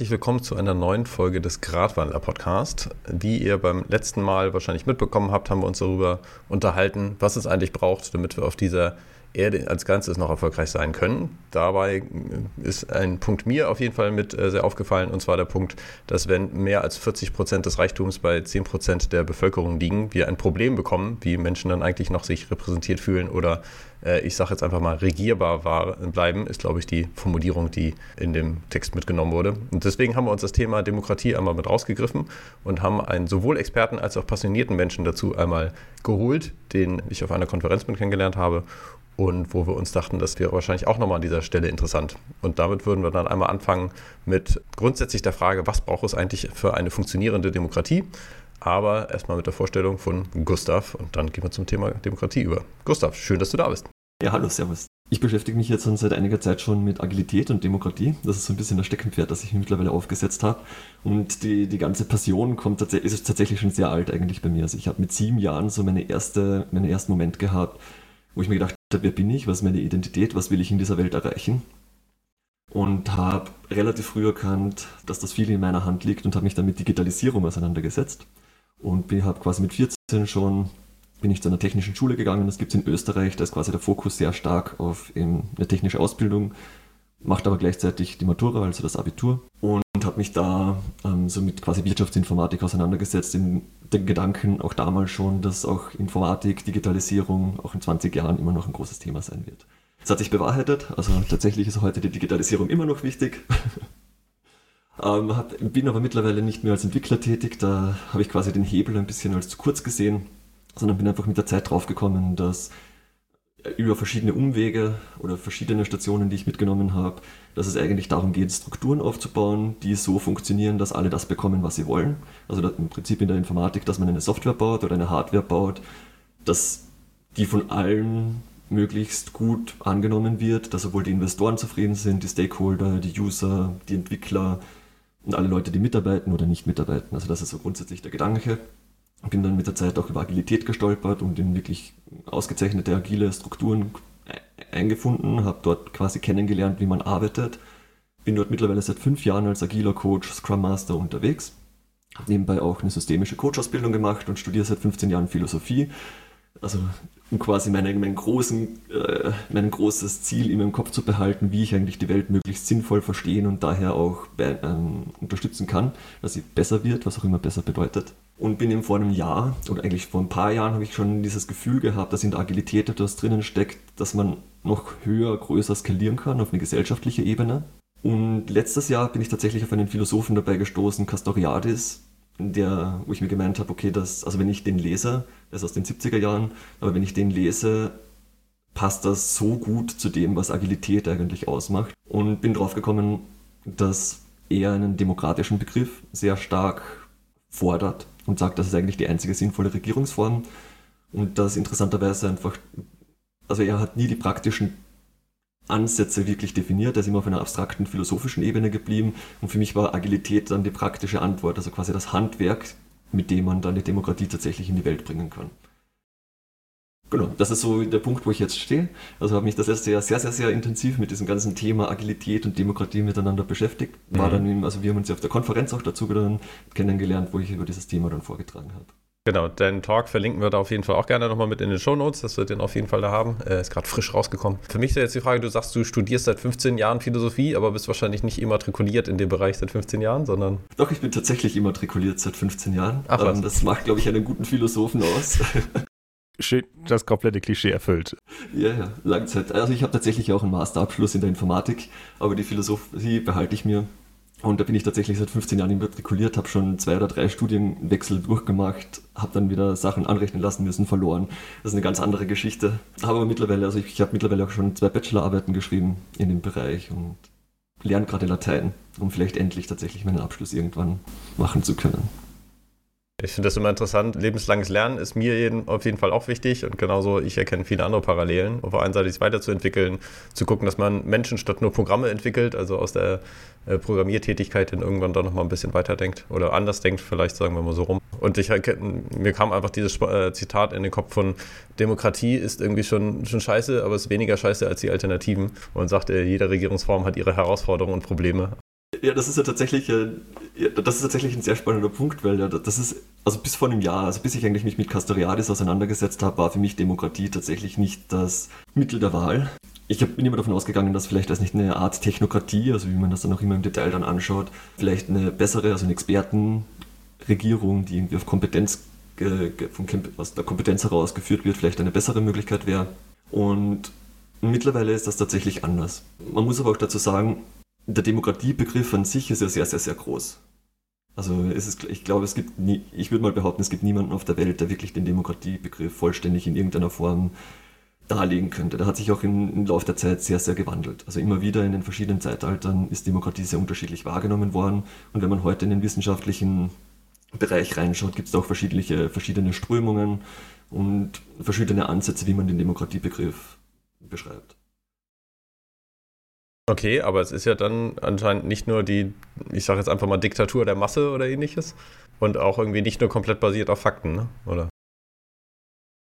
Herzlich willkommen zu einer neuen Folge des Gradwandler Podcast. Wie ihr beim letzten Mal wahrscheinlich mitbekommen habt, haben wir uns darüber unterhalten, was es eigentlich braucht, damit wir auf dieser Erde als Ganzes noch erfolgreich sein können. Dabei ist ein Punkt mir auf jeden Fall mit äh, sehr aufgefallen, und zwar der Punkt, dass wenn mehr als 40 Prozent des Reichtums bei 10 Prozent der Bevölkerung liegen, wir ein Problem bekommen, wie Menschen dann eigentlich noch sich repräsentiert fühlen oder äh, ich sage jetzt einfach mal regierbar war, bleiben, ist glaube ich die Formulierung, die in dem Text mitgenommen wurde. Und deswegen haben wir uns das Thema Demokratie einmal mit rausgegriffen und haben einen sowohl Experten als auch passionierten Menschen dazu einmal geholt, den ich auf einer Konferenz mit kennengelernt habe und wo wir uns dachten, das wäre wahrscheinlich auch nochmal an dieser Stelle interessant. Und damit würden wir dann einmal anfangen mit grundsätzlich der Frage, was braucht es eigentlich für eine funktionierende Demokratie? Aber erstmal mit der Vorstellung von Gustav und dann gehen wir zum Thema Demokratie über. Gustav, schön, dass du da bist. Ja, hallo, servus. Ich beschäftige mich jetzt seit einiger Zeit schon mit Agilität und Demokratie. Das ist so ein bisschen das Steckenpferd, das ich mir mittlerweile aufgesetzt habe. Und die, die ganze Passion kommt ist tatsächlich schon sehr alt eigentlich bei mir. Also ich habe mit sieben Jahren so meine erste, meinen ersten Moment gehabt, wo ich mir gedacht wer bin ich, was ist meine Identität, was will ich in dieser Welt erreichen. Und habe relativ früh erkannt, dass das viel in meiner Hand liegt und habe mich dann mit Digitalisierung auseinandergesetzt. Und habe quasi mit 14 schon bin ich zu einer technischen Schule gegangen. Das gibt es in Österreich, da ist quasi der Fokus sehr stark auf eine technische Ausbildung, macht aber gleichzeitig die Matura, also das Abitur. Und habe mich da ähm, so mit quasi Wirtschaftsinformatik auseinandergesetzt, in den Gedanken auch damals schon, dass auch Informatik, Digitalisierung auch in 20 Jahren immer noch ein großes Thema sein wird. Das hat sich bewahrheitet, also tatsächlich ist heute die Digitalisierung immer noch wichtig. ähm, hab, bin aber mittlerweile nicht mehr als Entwickler tätig, da habe ich quasi den Hebel ein bisschen als zu kurz gesehen, sondern bin einfach mit der Zeit draufgekommen, dass über verschiedene Umwege oder verschiedene Stationen, die ich mitgenommen habe, dass es eigentlich darum geht, Strukturen aufzubauen, die so funktionieren, dass alle das bekommen, was sie wollen. Also im Prinzip in der Informatik, dass man eine Software baut oder eine Hardware baut, dass die von allen möglichst gut angenommen wird, dass sowohl die Investoren zufrieden sind, die Stakeholder, die User, die Entwickler und alle Leute, die mitarbeiten oder nicht mitarbeiten. Also das ist so grundsätzlich der Gedanke. Bin dann mit der Zeit auch über Agilität gestolpert und in wirklich ausgezeichnete agile Strukturen eingefunden, habe dort quasi kennengelernt, wie man arbeitet. Bin dort mittlerweile seit fünf Jahren als agiler Coach, Scrum Master unterwegs. Habe nebenbei auch eine systemische Coach-Ausbildung gemacht und studiere seit 15 Jahren Philosophie. Also um quasi meine, meinen großen, äh, mein großes Ziel in meinem Kopf zu behalten, wie ich eigentlich die Welt möglichst sinnvoll verstehen und daher auch ähm, unterstützen kann, dass sie besser wird, was auch immer besser bedeutet. Und bin eben vor einem Jahr, oder eigentlich vor ein paar Jahren, habe ich schon dieses Gefühl gehabt, dass in der Agilität etwas drinnen steckt, dass man noch höher, größer skalieren kann auf eine gesellschaftliche Ebene. Und letztes Jahr bin ich tatsächlich auf einen Philosophen dabei gestoßen, Castoriadis, der, wo ich mir gemeint habe, okay, das, also wenn ich den lese, der ist aus den 70er Jahren, aber wenn ich den lese, passt das so gut zu dem, was Agilität eigentlich ausmacht. Und bin drauf gekommen, dass er einen demokratischen Begriff sehr stark fordert und sagt, das ist eigentlich die einzige sinnvolle Regierungsform. Und das interessanterweise einfach, also er hat nie die praktischen Ansätze wirklich definiert. Er ist immer auf einer abstrakten philosophischen Ebene geblieben. Und für mich war Agilität dann die praktische Antwort, also quasi das Handwerk, mit dem man dann die Demokratie tatsächlich in die Welt bringen kann. Genau, das ist so der Punkt, wo ich jetzt stehe. Also habe mich das erste Jahr sehr, sehr, sehr intensiv mit diesem ganzen Thema Agilität und Demokratie miteinander beschäftigt. War mhm. dann, also wir haben uns ja auf der Konferenz auch dazu kennengelernt, wo ich über dieses Thema dann vorgetragen habe. Genau, deinen Talk verlinken wir da auf jeden Fall auch gerne nochmal mit in den Show Notes, dass wir den auf jeden Fall da haben. Er ist gerade frisch rausgekommen. Für mich ist jetzt die Frage, du sagst, du studierst seit 15 Jahren Philosophie, aber bist wahrscheinlich nicht immatrikuliert in dem Bereich seit 15 Jahren, sondern... Doch, ich bin tatsächlich immatrikuliert seit 15 Jahren. Ach, was? Ähm, das macht, glaube ich, einen guten Philosophen aus. das komplette Klischee erfüllt. Ja, ja, Langzeit. Also ich habe tatsächlich auch einen Masterabschluss in der Informatik, aber die Philosophie behalte ich mir und da bin ich tatsächlich seit 15 Jahren immatrikuliert, habe schon zwei oder drei Studienwechsel durchgemacht, habe dann wieder Sachen anrechnen lassen müssen, verloren. Das ist eine ganz andere Geschichte. Habe aber mittlerweile, also ich, ich habe mittlerweile auch schon zwei Bachelorarbeiten geschrieben in dem Bereich und lerne gerade Latein, um vielleicht endlich tatsächlich meinen Abschluss irgendwann machen zu können. Ich finde das immer interessant. Lebenslanges Lernen ist mir jeden, auf jeden Fall auch wichtig und genauso ich erkenne viele andere Parallelen. Auf der einen Seite sich weiterzuentwickeln, zu gucken, dass man Menschen statt nur Programme entwickelt, also aus der äh, Programmiertätigkeit dann irgendwann doch nochmal ein bisschen weiterdenkt oder anders denkt, vielleicht sagen wir mal so rum. Und ich, mir kam einfach dieses äh, Zitat in den Kopf von Demokratie ist irgendwie schon, schon scheiße, aber es ist weniger scheiße als die Alternativen und sagte, jede Regierungsform hat ihre Herausforderungen und Probleme. Ja, das ist ja tatsächlich, äh, das ist tatsächlich ein sehr spannender Punkt, weil das ist, also bis vor einem Jahr, also bis ich eigentlich mich mit Castoriadis auseinandergesetzt habe, war für mich Demokratie tatsächlich nicht das Mittel der Wahl. Ich bin immer davon ausgegangen, dass vielleicht das nicht eine Art Technokratie, also wie man das dann auch immer im Detail dann anschaut, vielleicht eine bessere, also eine Expertenregierung, die irgendwie auf Kompetenz, von, aus der Kompetenz heraus geführt wird, vielleicht eine bessere Möglichkeit wäre. Und mittlerweile ist das tatsächlich anders. Man muss aber auch dazu sagen, der Demokratiebegriff an sich ist ja sehr, sehr, sehr groß. Also es ist, ich glaube, es gibt nie, ich würde mal behaupten, es gibt niemanden auf der Welt, der wirklich den Demokratiebegriff vollständig in irgendeiner Form darlegen könnte. Der hat sich auch im, im Laufe der Zeit sehr, sehr gewandelt. Also immer wieder in den verschiedenen Zeitaltern ist Demokratie sehr unterschiedlich wahrgenommen worden. Und wenn man heute in den wissenschaftlichen Bereich reinschaut, gibt es auch verschiedene, verschiedene Strömungen und verschiedene Ansätze, wie man den Demokratiebegriff beschreibt. Okay, aber es ist ja dann anscheinend nicht nur die, ich sage jetzt einfach mal Diktatur der Masse oder ähnliches und auch irgendwie nicht nur komplett basiert auf Fakten, ne? oder?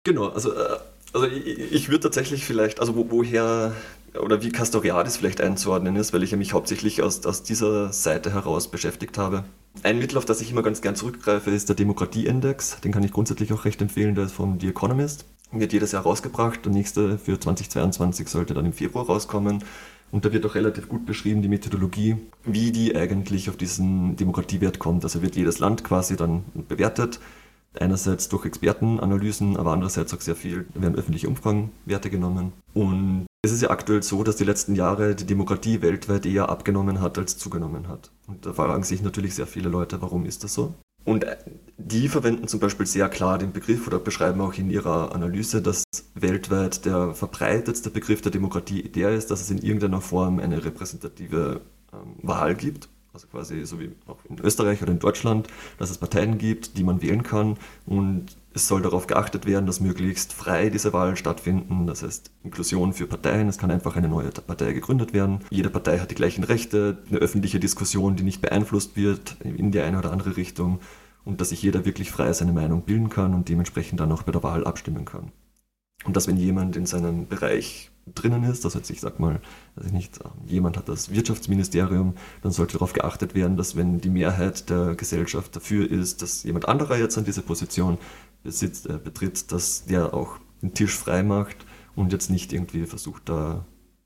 Genau, also, äh, also ich, ich würde tatsächlich vielleicht, also wo, woher oder wie Castoriadis vielleicht einzuordnen ist, weil ich mich hauptsächlich aus, aus dieser Seite heraus beschäftigt habe. Ein Mittel, auf das ich immer ganz gern zurückgreife, ist der Demokratieindex. Den kann ich grundsätzlich auch recht empfehlen, der ist vom The Economist. Wird jedes Jahr rausgebracht. Der nächste für 2022 sollte dann im Februar rauskommen. Und da wird auch relativ gut beschrieben, die Methodologie, wie die eigentlich auf diesen Demokratiewert kommt. Also wird jedes Land quasi dann bewertet. Einerseits durch Expertenanalysen, aber andererseits auch sehr viel, werden öffentliche Umfragenwerte genommen. Und es ist ja aktuell so, dass die letzten Jahre die Demokratie weltweit eher abgenommen hat als zugenommen hat. Und da fragen sich natürlich sehr viele Leute, warum ist das so? Und die verwenden zum Beispiel sehr klar den Begriff oder beschreiben auch in ihrer Analyse, dass weltweit der verbreitetste Begriff der Demokratie der ist, dass es in irgendeiner Form eine repräsentative ähm, Wahl gibt. Also quasi so wie auch in Österreich oder in Deutschland, dass es Parteien gibt, die man wählen kann und es soll darauf geachtet werden, dass möglichst frei diese Wahlen stattfinden. Das heißt Inklusion für Parteien. Es kann einfach eine neue Partei gegründet werden. Jede Partei hat die gleichen Rechte, eine öffentliche Diskussion, die nicht beeinflusst wird in die eine oder andere Richtung und dass sich jeder wirklich frei seine Meinung bilden kann und dementsprechend dann auch bei der Wahl abstimmen kann. Und dass wenn jemand in seinem Bereich drinnen ist, das heißt, ich sag mal, ich nicht, jemand hat das Wirtschaftsministerium, dann sollte darauf geachtet werden, dass wenn die Mehrheit der Gesellschaft dafür ist, dass jemand anderer jetzt an diese Position besitzt, äh, betritt, dass der auch den Tisch frei macht und jetzt nicht irgendwie versucht, da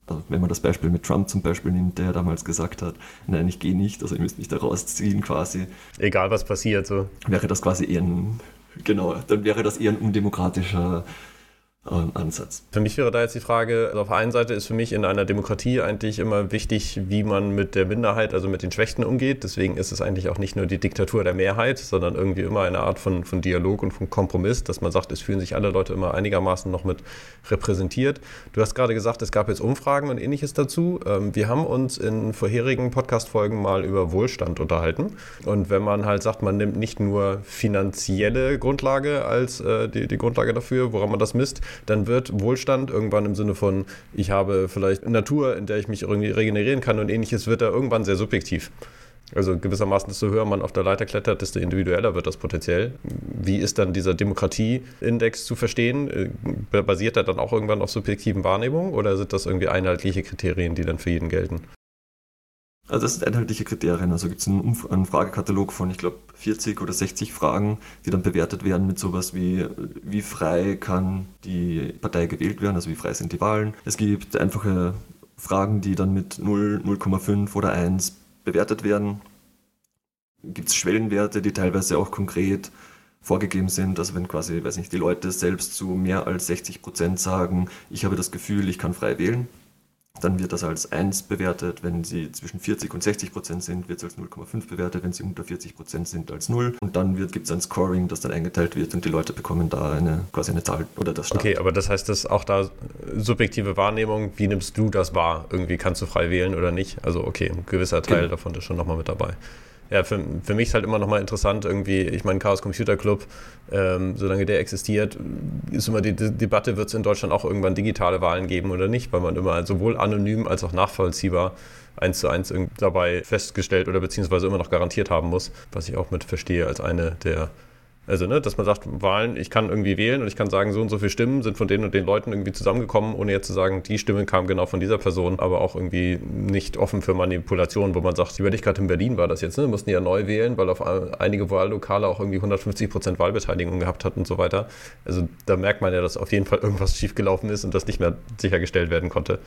also wenn man das Beispiel mit Trump zum Beispiel nimmt, der damals gesagt hat, nein, ich gehe nicht, also ihr müsst mich da rausziehen quasi. Egal was passiert, so. Wäre das quasi eher ein, genau, dann wäre das eher ein undemokratischer Ansatz. Für mich wäre da jetzt die Frage, also auf der einen Seite ist für mich in einer Demokratie eigentlich immer wichtig, wie man mit der Minderheit, also mit den Schwächten umgeht. Deswegen ist es eigentlich auch nicht nur die Diktatur der Mehrheit, sondern irgendwie immer eine Art von, von Dialog und von Kompromiss, dass man sagt, es fühlen sich alle Leute immer einigermaßen noch mit repräsentiert. Du hast gerade gesagt, es gab jetzt Umfragen und ähnliches dazu. Ähm, wir haben uns in vorherigen Podcast-Folgen mal über Wohlstand unterhalten. Und wenn man halt sagt, man nimmt nicht nur finanzielle Grundlage als äh, die, die Grundlage dafür, woran man das misst, dann wird Wohlstand irgendwann im Sinne von, ich habe vielleicht Natur, in der ich mich irgendwie regenerieren kann und ähnliches, wird da irgendwann sehr subjektiv. Also gewissermaßen, desto höher man auf der Leiter klettert, desto individueller wird das potenziell. Wie ist dann dieser Demokratieindex zu verstehen? Äh, basiert er dann auch irgendwann auf subjektiven Wahrnehmungen oder sind das irgendwie einheitliche Kriterien, die dann für jeden gelten? Also das sind einheitliche Kriterien. Also gibt es einen, einen, Fragekatalog von, ich glaube, 40 oder 60 Fragen, die dann bewertet werden mit sowas wie, wie frei kann die Partei gewählt werden, also wie frei sind die Wahlen. Es gibt einfache Fragen, die dann mit 0, 0,5 oder 1 bewertet werden. Gibt es Schwellenwerte, die teilweise auch konkret vorgegeben sind. Also wenn quasi, weiß nicht, die Leute selbst zu mehr als 60 Prozent sagen, ich habe das Gefühl, ich kann frei wählen, dann wird das als 1 bewertet. Wenn sie zwischen 40 und 60 Prozent sind, wird es als 0,5 bewertet. Wenn sie unter 40 Prozent sind, als 0. Und dann gibt es ein Scoring, das dann eingeteilt wird und die Leute bekommen da eine, quasi eine Zahl oder das Start. Okay, aber das heißt, dass auch da subjektive Wahrnehmung, wie nimmst du das wahr? Irgendwie kannst du frei wählen oder nicht? Also okay, ein gewisser Teil genau. davon ist schon nochmal mit dabei ja, für, für mich ist halt immer noch mal interessant, irgendwie, ich meine, Chaos Computer Club, ähm, solange der existiert, ist immer die, die Debatte, wird es in Deutschland auch irgendwann digitale Wahlen geben oder nicht, weil man immer sowohl anonym als auch nachvollziehbar eins zu eins dabei festgestellt oder beziehungsweise immer noch garantiert haben muss, was ich auch mit verstehe als eine der Also, ne, dass man sagt, Wahlen, ich kann irgendwie wählen und ich kann sagen, so und so viele Stimmen sind von den und den Leuten irgendwie zusammengekommen, ohne jetzt zu sagen, die Stimme kam genau von dieser Person, aber auch irgendwie nicht offen für Manipulation, wo man sagt, über dich gerade in Berlin war das jetzt, ne, mussten ja neu wählen, weil auf einige Wahllokale auch irgendwie 150 Prozent Wahlbeteiligung gehabt hat und so weiter. Also, da merkt man ja, dass auf jeden Fall irgendwas schiefgelaufen ist und das nicht mehr sichergestellt werden konnte.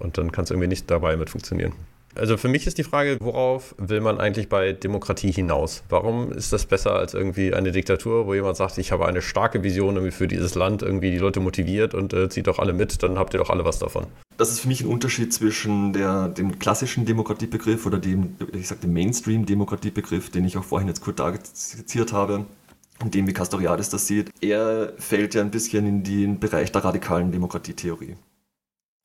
Und dann kann es irgendwie nicht dabei mit funktionieren. Also für mich ist die Frage, worauf will man eigentlich bei Demokratie hinaus? Warum ist das besser als irgendwie eine Diktatur, wo jemand sagt, ich habe eine starke Vision irgendwie für dieses Land, irgendwie die Leute motiviert und äh, zieht doch alle mit, dann habt ihr doch alle was davon. Das ist für mich ein Unterschied zwischen der, dem klassischen Demokratiebegriff oder dem, ich sag, dem Mainstream-Demokratiebegriff, den ich auch vorhin jetzt kurz skizziert habe, und dem, wie Castoriadis das sieht. Er fällt ja ein bisschen in den Bereich der radikalen Demokratietheorie.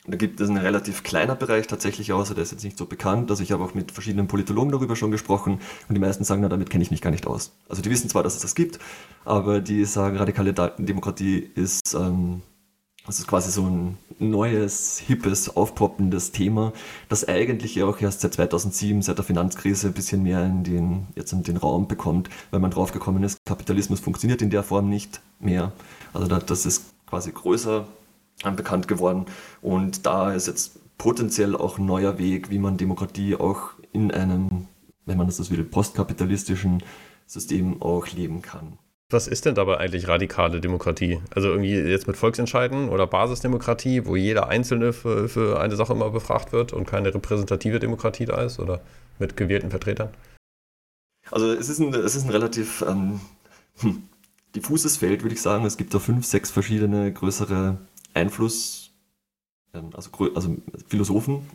Da gibt es einen relativ kleiner Bereich tatsächlich außer der ist jetzt nicht so bekannt. Also ich habe auch mit verschiedenen Politologen darüber schon gesprochen und die meisten sagen, na, damit kenne ich mich gar nicht aus. Also die wissen zwar, dass es das gibt, aber die sagen, radikale Demokratie ist, ähm, das ist quasi so ein neues, hippes, aufpoppendes Thema, das eigentlich ja auch erst seit 2007, seit der Finanzkrise, ein bisschen mehr in den, jetzt in den Raum bekommt, weil man draufgekommen ist, Kapitalismus funktioniert in der Form nicht mehr. Also das ist quasi größer bekannt geworden. Und da ist jetzt potenziell auch ein neuer Weg, wie man Demokratie auch in einem, wenn man das will, postkapitalistischen System auch leben kann. Was ist denn dabei eigentlich radikale Demokratie? Also irgendwie jetzt mit Volksentscheiden oder Basisdemokratie, wo jeder Einzelne für, für eine Sache immer befragt wird und keine repräsentative Demokratie da ist oder mit gewählten Vertretern? Also es ist ein, es ist ein relativ ähm, hm, diffuses Feld, würde ich sagen. Es gibt da fünf, sechs verschiedene größere Einfluss, ähm, also, also Philosophen,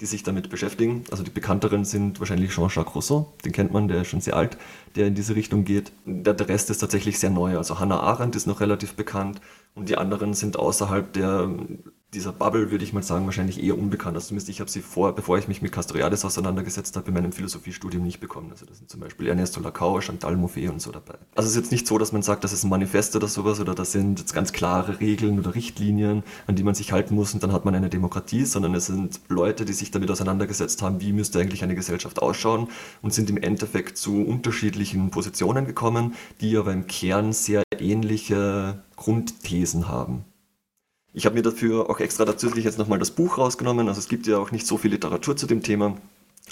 die sich damit beschäftigen. Also die bekannteren sind wahrscheinlich Jean-Jacques Rousseau, den kennt man, der ist schon sehr alt, der in diese Richtung geht. Der, der Rest ist tatsächlich sehr neu. Also Hannah Arendt ist noch relativ bekannt und die anderen sind außerhalb der dieser Bubble, würde ich mal sagen, wahrscheinlich eher unbekannt. Also zumindest ich habe sie vor, bevor ich mich mit Castoriadis auseinandergesetzt habe, in meinem Philosophiestudium nicht bekommen. Also das sind zum Beispiel Ernesto Lacau, Chantal Mouffe und so dabei. Also es ist jetzt nicht so, dass man sagt, das ist ein Manifest oder sowas oder das sind jetzt ganz klare Regeln oder Richtlinien, an die man sich halten muss und dann hat man eine Demokratie, sondern es sind Leute, die sich damit auseinandergesetzt haben, wie müsste eigentlich eine Gesellschaft ausschauen und sind im Endeffekt zu unterschiedlichen Positionen gekommen, die aber im Kern sehr ähnliche Grundthesen haben. Ich habe mir dafür auch extra zusätzlich jetzt nochmal das Buch rausgenommen. Also es gibt ja auch nicht so viel Literatur zu dem Thema,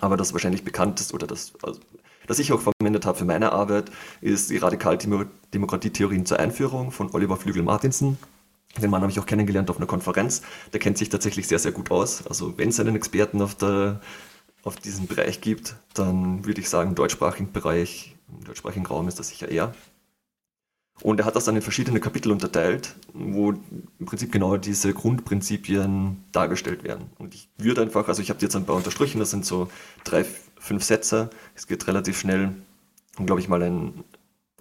aber das wahrscheinlich bekannteste oder das, also, das ich auch verwendet habe für meine Arbeit, ist die Radikaldemokratietheorien zur Einführung von Oliver Flügel-Martinsen. Den Mann habe ich auch kennengelernt auf einer Konferenz. Der kennt sich tatsächlich sehr, sehr gut aus. Also wenn es einen Experten auf, der, auf diesem Bereich gibt, dann würde ich sagen, deutschsprachigen Bereich, im deutschsprachigen Raum ist das sicher er. Und er hat das dann in verschiedene Kapitel unterteilt, wo im Prinzip genau diese Grundprinzipien dargestellt werden. Und ich würde einfach, also ich habe jetzt ein paar unterstrichen, das sind so drei, fünf Sätze. Es geht relativ schnell, glaube ich, mal ein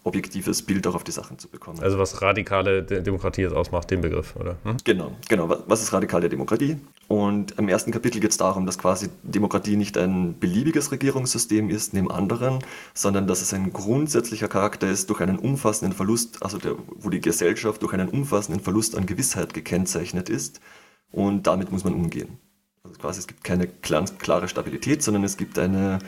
objektives Bild auch auf die Sachen zu bekommen. Also was radikale Demokratie jetzt ausmacht, den Begriff, oder? Hm? Genau, genau. Was ist radikale Demokratie? Und im ersten Kapitel geht es darum, dass quasi Demokratie nicht ein beliebiges Regierungssystem ist, neben anderen, sondern dass es ein grundsätzlicher Charakter ist durch einen umfassenden Verlust, also der, wo die Gesellschaft durch einen umfassenden Verlust an Gewissheit gekennzeichnet ist. Und damit muss man umgehen. Also quasi es gibt keine klare Stabilität, sondern es gibt eine,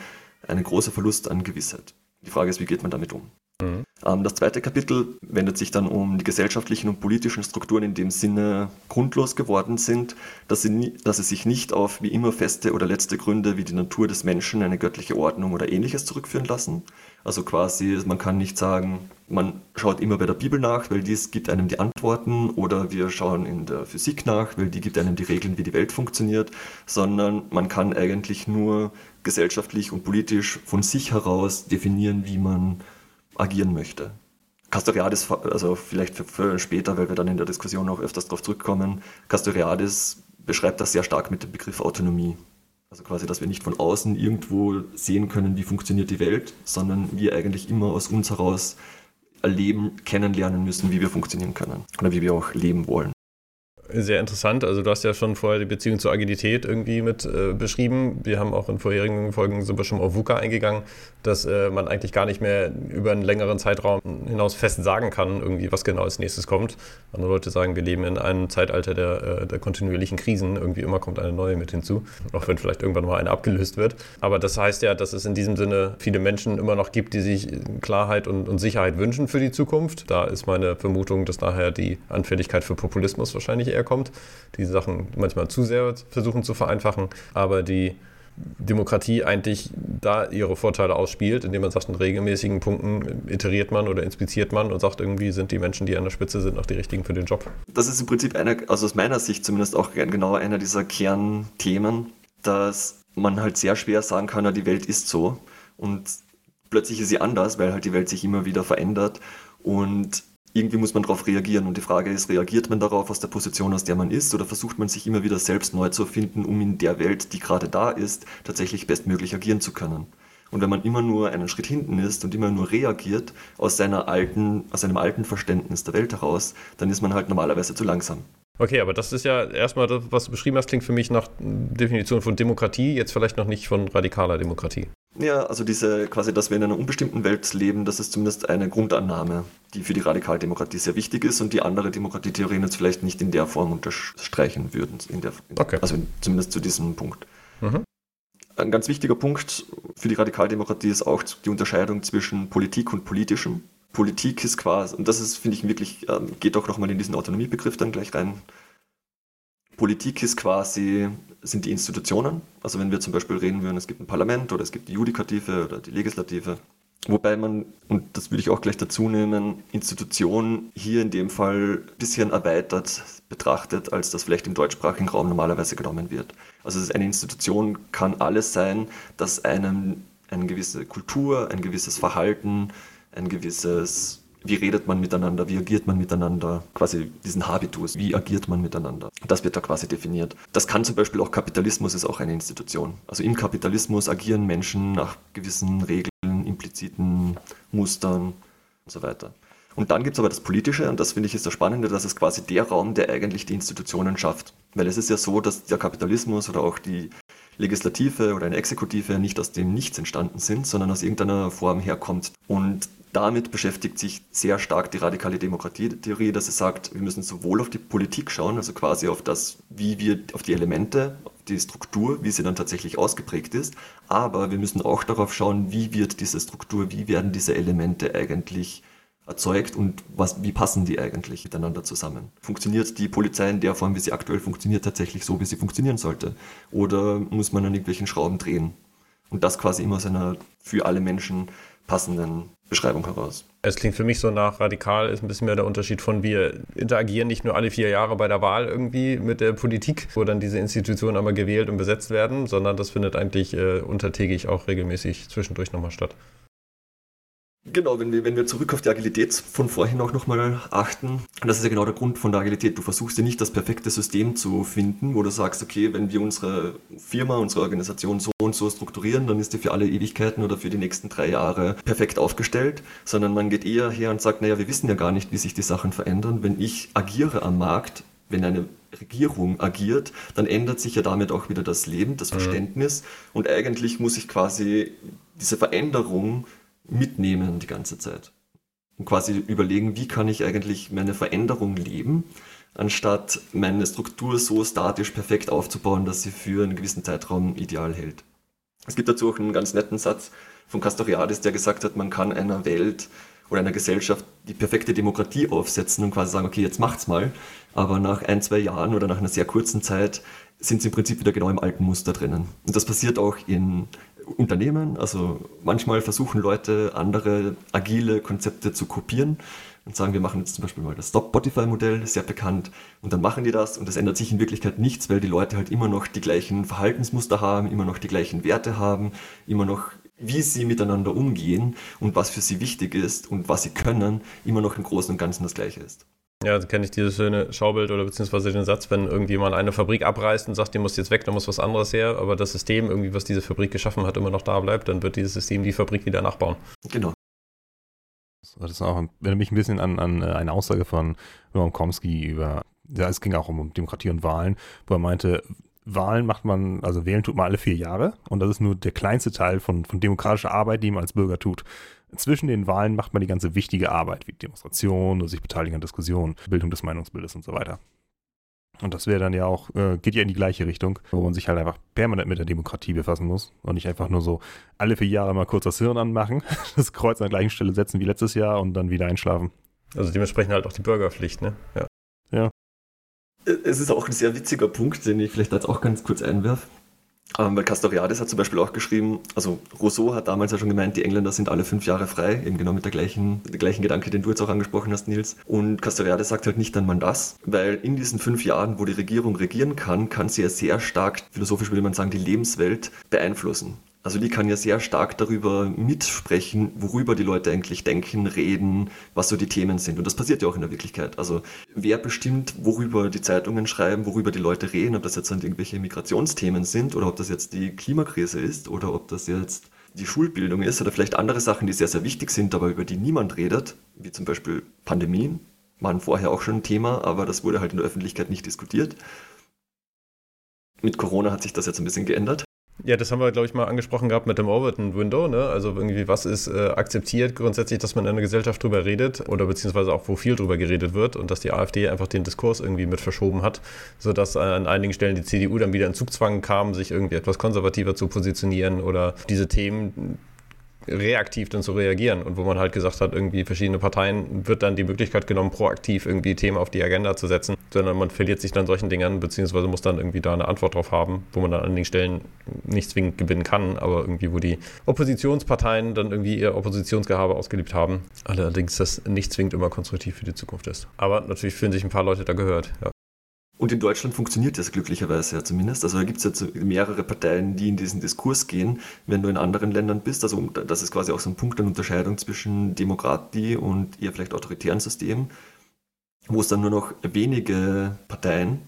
eine große Verlust an Gewissheit. Die Frage ist, wie geht man damit um? Mhm. Ähm, das zweite Kapitel wendet sich dann um die gesellschaftlichen und politischen Strukturen in dem Sinne grundlos geworden sind, dass sie, dass sie sich nicht auf wie immer feste oder letzte Gründe wie die Natur des Menschen, eine göttliche Ordnung oder ähnliches zurückführen lassen. Also quasi, man kann nicht sagen, man schaut immer bei der Bibel nach, weil dies gibt einem die Antworten, oder wir schauen in der Physik nach, weil die gibt einem die Regeln, wie die Welt funktioniert, sondern man kann eigentlich nur gesellschaftlich und politisch von sich heraus definieren, wie man agieren möchte. Castoriadis, also vielleicht für, für, später, weil wir dann in der Diskussion auch öfters darauf zurückkommen, Castoriadis beschreibt das sehr stark mit dem Begriff Autonomie. Also quasi, dass wir nicht von außen irgendwo sehen können, wie funktioniert die Welt, sondern wir eigentlich immer aus uns heraus erleben, kennenlernen müssen, wie wir funktionieren können oder wie wir auch leben wollen. Sehr interessant. Also du hast ja schon vorher die Beziehung zur Agilität irgendwie mit äh, beschrieben. Wir haben auch in vorherigen Folgen sind wir schon auf VUCA eingegangen, dass äh, man eigentlich gar nicht mehr über einen längeren Zeitraum hinaus fest sagen kann, irgendwie, was genau als nächstes kommt. Andere Leute sagen, wir leben in einem Zeitalter der, äh, der kontinuierlichen Krisen. Irgendwie immer kommt eine neue mit hinzu, auch wenn vielleicht irgendwann mal eine abgelöst wird. Aber das heißt ja, dass es in diesem Sinne viele Menschen immer noch gibt, die sich Klarheit und, und Sicherheit wünschen für die Zukunft. Da ist meine Vermutung, dass daher die Anfälligkeit für Populismus wahrscheinlich eher kommt, die Sachen manchmal zu sehr versuchen zu vereinfachen, aber die Demokratie eigentlich da ihre Vorteile ausspielt, indem man sagt, in regelmäßigen Punkten iteriert man oder inspiziert man und sagt, irgendwie sind die Menschen, die an der Spitze sind, noch die richtigen für den Job. Das ist im Prinzip einer, also aus meiner Sicht zumindest auch genau einer dieser Kernthemen, dass man halt sehr schwer sagen kann, die Welt ist so und plötzlich ist sie anders, weil halt die Welt sich immer wieder verändert und irgendwie muss man darauf reagieren. Und die Frage ist, reagiert man darauf aus der Position, aus der man ist, oder versucht man sich immer wieder selbst neu zu erfinden, um in der Welt, die gerade da ist, tatsächlich bestmöglich agieren zu können? Und wenn man immer nur einen Schritt hinten ist und immer nur reagiert aus, seiner alten, aus einem alten Verständnis der Welt heraus, dann ist man halt normalerweise zu langsam. Okay, aber das ist ja erstmal das, was du beschrieben hast, klingt für mich nach Definition von Demokratie, jetzt vielleicht noch nicht von radikaler Demokratie. Ja, also diese quasi, dass wir in einer unbestimmten Welt leben, das ist zumindest eine Grundannahme, die für die Radikaldemokratie sehr wichtig ist und die andere Demokratietheorien jetzt vielleicht nicht in der Form unterstreichen würden. In der, okay. Also zumindest zu diesem Punkt. Mhm. Ein ganz wichtiger Punkt für die Radikaldemokratie ist auch die Unterscheidung zwischen Politik und Politischem. Politik ist quasi, und das ist, finde ich, wirklich, ähm, geht auch nochmal in diesen Autonomiebegriff dann gleich rein. Politik ist quasi, sind die Institutionen. Also wenn wir zum Beispiel reden würden, es gibt ein Parlament oder es gibt die Judikative oder die Legislative. Wobei man, und das würde ich auch gleich dazu nehmen, Institution hier in dem Fall ein bisschen erweitert betrachtet, als das vielleicht im deutschsprachigen Raum normalerweise genommen wird. Also eine Institution kann alles sein, das einem eine gewisse Kultur, ein gewisses Verhalten, ein gewisses wie redet man miteinander, wie agiert man miteinander, quasi diesen Habitus, wie agiert man miteinander. Das wird da quasi definiert. Das kann zum Beispiel auch Kapitalismus, ist auch eine Institution. Also im Kapitalismus agieren Menschen nach gewissen Regeln, impliziten Mustern und so weiter. Und dann gibt es aber das Politische, und das finde ich ist das Spannende, das ist quasi der Raum, der eigentlich die Institutionen schafft. Weil es ist ja so, dass der Kapitalismus oder auch die Legislative oder eine Exekutive nicht aus dem Nichts entstanden sind, sondern aus irgendeiner Form herkommt. Und damit beschäftigt sich sehr stark die radikale Demokratietheorie, dass sie sagt, wir müssen sowohl auf die Politik schauen, also quasi auf das, wie wir, auf die Elemente, auf die Struktur, wie sie dann tatsächlich ausgeprägt ist, aber wir müssen auch darauf schauen, wie wird diese Struktur, wie werden diese Elemente eigentlich erzeugt und was, wie passen die eigentlich miteinander zusammen? Funktioniert die Polizei in der Form, wie sie aktuell funktioniert, tatsächlich so, wie sie funktionieren sollte? Oder muss man an irgendwelchen Schrauben drehen? Und das quasi immer aus einer für alle Menschen passenden Beschreibung heraus. Es klingt für mich so nach radikal, ist ein bisschen mehr der Unterschied von wir interagieren nicht nur alle vier Jahre bei der Wahl irgendwie mit der Politik, wo dann diese Institutionen einmal gewählt und besetzt werden, sondern das findet eigentlich äh, untertägig auch regelmäßig zwischendurch nochmal statt. Genau, wenn wir, wenn wir zurück auf die Agilität von vorhin auch nochmal achten, das ist ja genau der Grund von der Agilität. Du versuchst ja nicht das perfekte System zu finden, wo du sagst, okay, wenn wir unsere Firma, unsere Organisation so und so strukturieren, dann ist die für alle Ewigkeiten oder für die nächsten drei Jahre perfekt aufgestellt, sondern man geht eher her und sagt, naja, wir wissen ja gar nicht, wie sich die Sachen verändern. Wenn ich agiere am Markt, wenn eine Regierung agiert, dann ändert sich ja damit auch wieder das Leben, das mhm. Verständnis. Mhm. Und eigentlich muss ich quasi diese Veränderung mitnehmen die ganze Zeit. Und quasi überlegen, wie kann ich eigentlich meine Veränderung leben, anstatt meine Struktur so statisch perfekt aufzubauen, dass sie für einen gewissen Zeitraum ideal hält. Es gibt dazu auch einen ganz netten Satz von Castoriadis, der gesagt hat, man kann einer Welt oder einer Gesellschaft die perfekte Demokratie aufsetzen und quasi sagen, okay, jetzt macht's mal. Aber nach ein, zwei Jahren oder nach einer sehr kurzen Zeit sind sie im Prinzip wieder genau im alten Muster drinnen. Und das passiert auch in Unternehmen. Also manchmal versuchen Leute andere agile Konzepte zu kopieren und sagen, wir machen jetzt zum Beispiel mal das Stop-Spotify-Modell, sehr bekannt, und dann machen die das und es ändert sich in Wirklichkeit nichts, weil die Leute halt immer noch die gleichen Verhaltensmuster haben, immer noch die gleichen Werte haben, immer noch wie sie miteinander umgehen und was für sie wichtig ist und was sie können, immer noch im Großen und Ganzen das Gleiche ist. Ja, also kenne ich dieses schöne Schaubild oder beziehungsweise den Satz, wenn irgendjemand eine Fabrik abreißt und sagt, die muss jetzt weg, da muss was anderes her, aber das System, irgendwie, was diese Fabrik geschaffen hat, immer noch da bleibt, dann wird dieses System die Fabrik wieder nachbauen. Genau. Das ist auch, erinnert mich ein bisschen an, an äh, eine Aussage von Noam Chomsky über ja, es ging auch um Demokratie und Wahlen, wo er meinte, Wahlen macht man, also wählen tut man alle vier Jahre und das ist nur der kleinste Teil von, von demokratischer Arbeit, die man als Bürger tut. Zwischen den Wahlen macht man die ganze wichtige Arbeit, wie Demonstrationen sich beteiligen an Diskussionen, Bildung des Meinungsbildes und so weiter. Und das wäre dann ja auch, äh, geht ja in die gleiche Richtung, wo man sich halt einfach permanent mit der Demokratie befassen muss und nicht einfach nur so alle vier Jahre mal kurz das Hirn anmachen, das Kreuz an der gleichen Stelle setzen wie letztes Jahr und dann wieder einschlafen. Also dementsprechend halt auch die Bürgerpflicht, ne? Ja. Ja. Es ist auch ein sehr witziger Punkt, den ich vielleicht jetzt auch ganz kurz einwerfe. Ähm, weil Castoriadis hat zum Beispiel auch geschrieben, also Rousseau hat damals ja schon gemeint, die Engländer sind alle fünf Jahre frei, eben genau mit der gleichen, der gleichen Gedanke, den du jetzt auch angesprochen hast, Nils. Und Castoriadis sagt halt nicht einmal das, weil in diesen fünf Jahren, wo die Regierung regieren kann, kann sie ja sehr stark, philosophisch würde man sagen, die Lebenswelt beeinflussen. Also die kann ja sehr stark darüber mitsprechen, worüber die Leute eigentlich denken, reden, was so die Themen sind. Und das passiert ja auch in der Wirklichkeit. Also wer bestimmt, worüber die Zeitungen schreiben, worüber die Leute reden, ob das jetzt dann irgendwelche Migrationsthemen sind oder ob das jetzt die Klimakrise ist oder ob das jetzt die Schulbildung ist oder vielleicht andere Sachen, die sehr, sehr wichtig sind, aber über die niemand redet, wie zum Beispiel Pandemien, waren vorher auch schon ein Thema, aber das wurde halt in der Öffentlichkeit nicht diskutiert. Mit Corona hat sich das jetzt ein bisschen geändert. Ja, das haben wir, glaube ich, mal angesprochen gehabt mit dem Overton-Window. Ne? Also irgendwie, was ist äh, akzeptiert grundsätzlich, dass man in einer Gesellschaft drüber redet oder beziehungsweise auch, wo viel drüber geredet wird und dass die AfD einfach den Diskurs irgendwie mit verschoben hat, sodass an einigen Stellen die CDU dann wieder in Zugzwang kam, sich irgendwie etwas konservativer zu positionieren oder diese Themen reaktiv dann zu reagieren und wo man halt gesagt hat, irgendwie verschiedene Parteien wird dann die Möglichkeit genommen, proaktiv irgendwie Themen auf die Agenda zu setzen, sondern man verliert sich dann solchen Dingen, beziehungsweise muss dann irgendwie da eine Antwort drauf haben, wo man dann an den Stellen nicht zwingend gewinnen kann, aber irgendwie, wo die Oppositionsparteien dann irgendwie ihr Oppositionsgehabe ausgelebt haben. Allerdings das nicht zwingend immer konstruktiv für die Zukunft ist. Aber natürlich fühlen sich ein paar Leute da gehört, ja. Und in Deutschland funktioniert das glücklicherweise ja zumindest. Also da gibt es jetzt mehrere Parteien, die in diesen Diskurs gehen, wenn du in anderen Ländern bist. Also das ist quasi auch so ein Punkt der Unterscheidung zwischen Demokratie und eher vielleicht autoritären Systemen, wo es dann nur noch wenige Parteien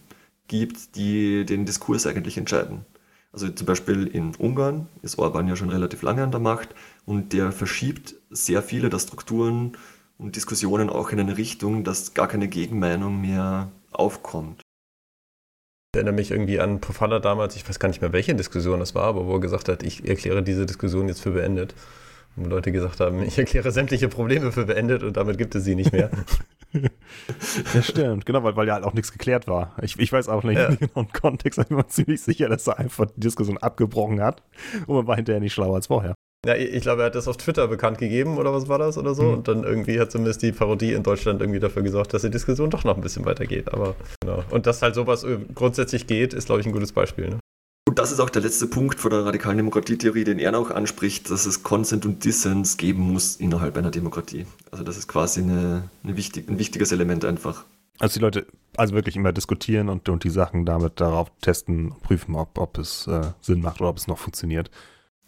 gibt, die den Diskurs eigentlich entscheiden. Also zum Beispiel in Ungarn ist Orban ja schon relativ lange an der Macht und der verschiebt sehr viele der Strukturen und Diskussionen auch in eine Richtung, dass gar keine Gegenmeinung mehr aufkommt. Ich erinnere mich irgendwie an Pofalla damals, ich weiß gar nicht mehr, welche Diskussion das war, aber wo er gesagt hat, ich erkläre diese Diskussion jetzt für beendet. Und Leute gesagt haben, ich erkläre sämtliche Probleme für beendet und damit gibt es sie nicht mehr. ja, stimmt, genau, weil, weil ja halt auch nichts geklärt war. Ich, ich weiß auch nicht ja. den genauen Kontext, aber ich bin mir ziemlich sicher, dass er einfach die Diskussion abgebrochen hat und man war hinterher nicht schlauer als vorher. Ja, ich glaube, er hat das auf Twitter bekannt gegeben oder was war das oder so. Mhm. Und dann irgendwie hat zumindest die Parodie in Deutschland irgendwie dafür gesorgt, dass die Diskussion doch noch ein bisschen weitergeht. Aber genau. Und dass halt sowas äh, grundsätzlich geht, ist, glaube ich, ein gutes Beispiel. Ne? Und das ist auch der letzte Punkt von der radikalen Demokratietheorie, den er auch anspricht, dass es Consent und Dissens geben muss innerhalb einer Demokratie. Also das ist quasi eine, eine wichtig, ein wichtiges Element einfach. Also die Leute also wirklich immer diskutieren und, und die Sachen damit darauf testen, prüfen, ob, ob es äh, Sinn macht oder ob es noch funktioniert.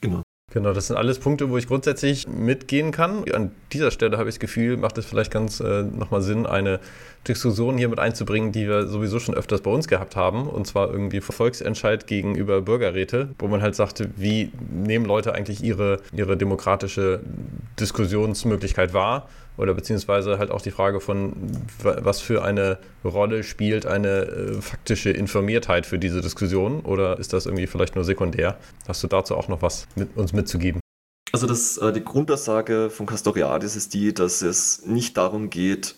Genau. Genau, das sind alles Punkte, wo ich grundsätzlich mitgehen kann. An dieser Stelle habe ich das Gefühl, macht es vielleicht ganz äh, nochmal Sinn, eine Diskussion hier mit einzubringen, die wir sowieso schon öfters bei uns gehabt haben. Und zwar irgendwie Volksentscheid gegenüber Bürgerräte, wo man halt sagte, wie nehmen Leute eigentlich ihre, ihre demokratische Diskussionsmöglichkeit wahr? Oder beziehungsweise halt auch die Frage von, was für eine Rolle spielt eine äh, faktische Informiertheit für diese Diskussion oder ist das irgendwie vielleicht nur sekundär? Hast du dazu auch noch was mit uns mitzugeben? Also das, äh, die Grundaussage von Castoriadis ist die, dass es nicht darum geht,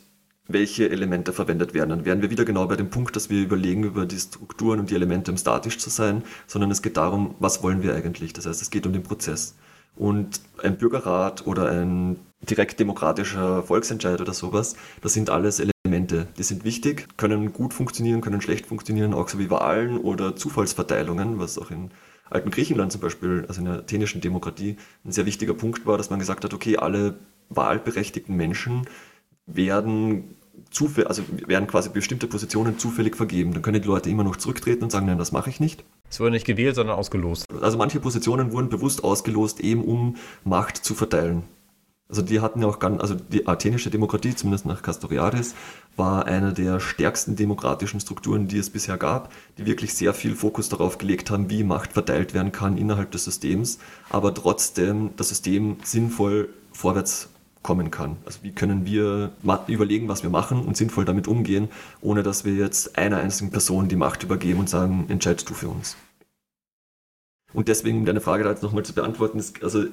welche Elemente verwendet werden. Dann wären wir wieder genau bei dem Punkt, dass wir überlegen, über die Strukturen und die Elemente um statisch zu sein, sondern es geht darum, was wollen wir eigentlich. Das heißt, es geht um den Prozess. Und ein Bürgerrat oder ein direkt demokratischer Volksentscheid oder sowas, das sind alles Elemente, die sind wichtig, können gut funktionieren, können schlecht funktionieren, auch so wie Wahlen oder Zufallsverteilungen, was auch in alten Griechenland zum Beispiel, also in der athenischen Demokratie, ein sehr wichtiger Punkt war, dass man gesagt hat, okay, alle wahlberechtigten Menschen werden zufällig, also werden quasi bestimmte Positionen zufällig vergeben. Dann können die Leute immer noch zurücktreten und sagen, nein, das mache ich nicht. Es wurde nicht gewählt, sondern ausgelost. Also manche Positionen wurden bewusst ausgelost, eben um Macht zu verteilen. Also die hatten ja auch ganz, also die athenische Demokratie, zumindest nach Castoriadis, war eine der stärksten demokratischen Strukturen, die es bisher gab, die wirklich sehr viel Fokus darauf gelegt haben, wie Macht verteilt werden kann innerhalb des Systems, aber trotzdem das System sinnvoll vorwärts kommen kann. Also wie können wir überlegen, was wir machen und sinnvoll damit umgehen, ohne dass wir jetzt einer einzigen Person die Macht übergeben und sagen, entscheidest du für uns. Und deswegen, um deine Frage da jetzt nochmal zu beantworten, ist, also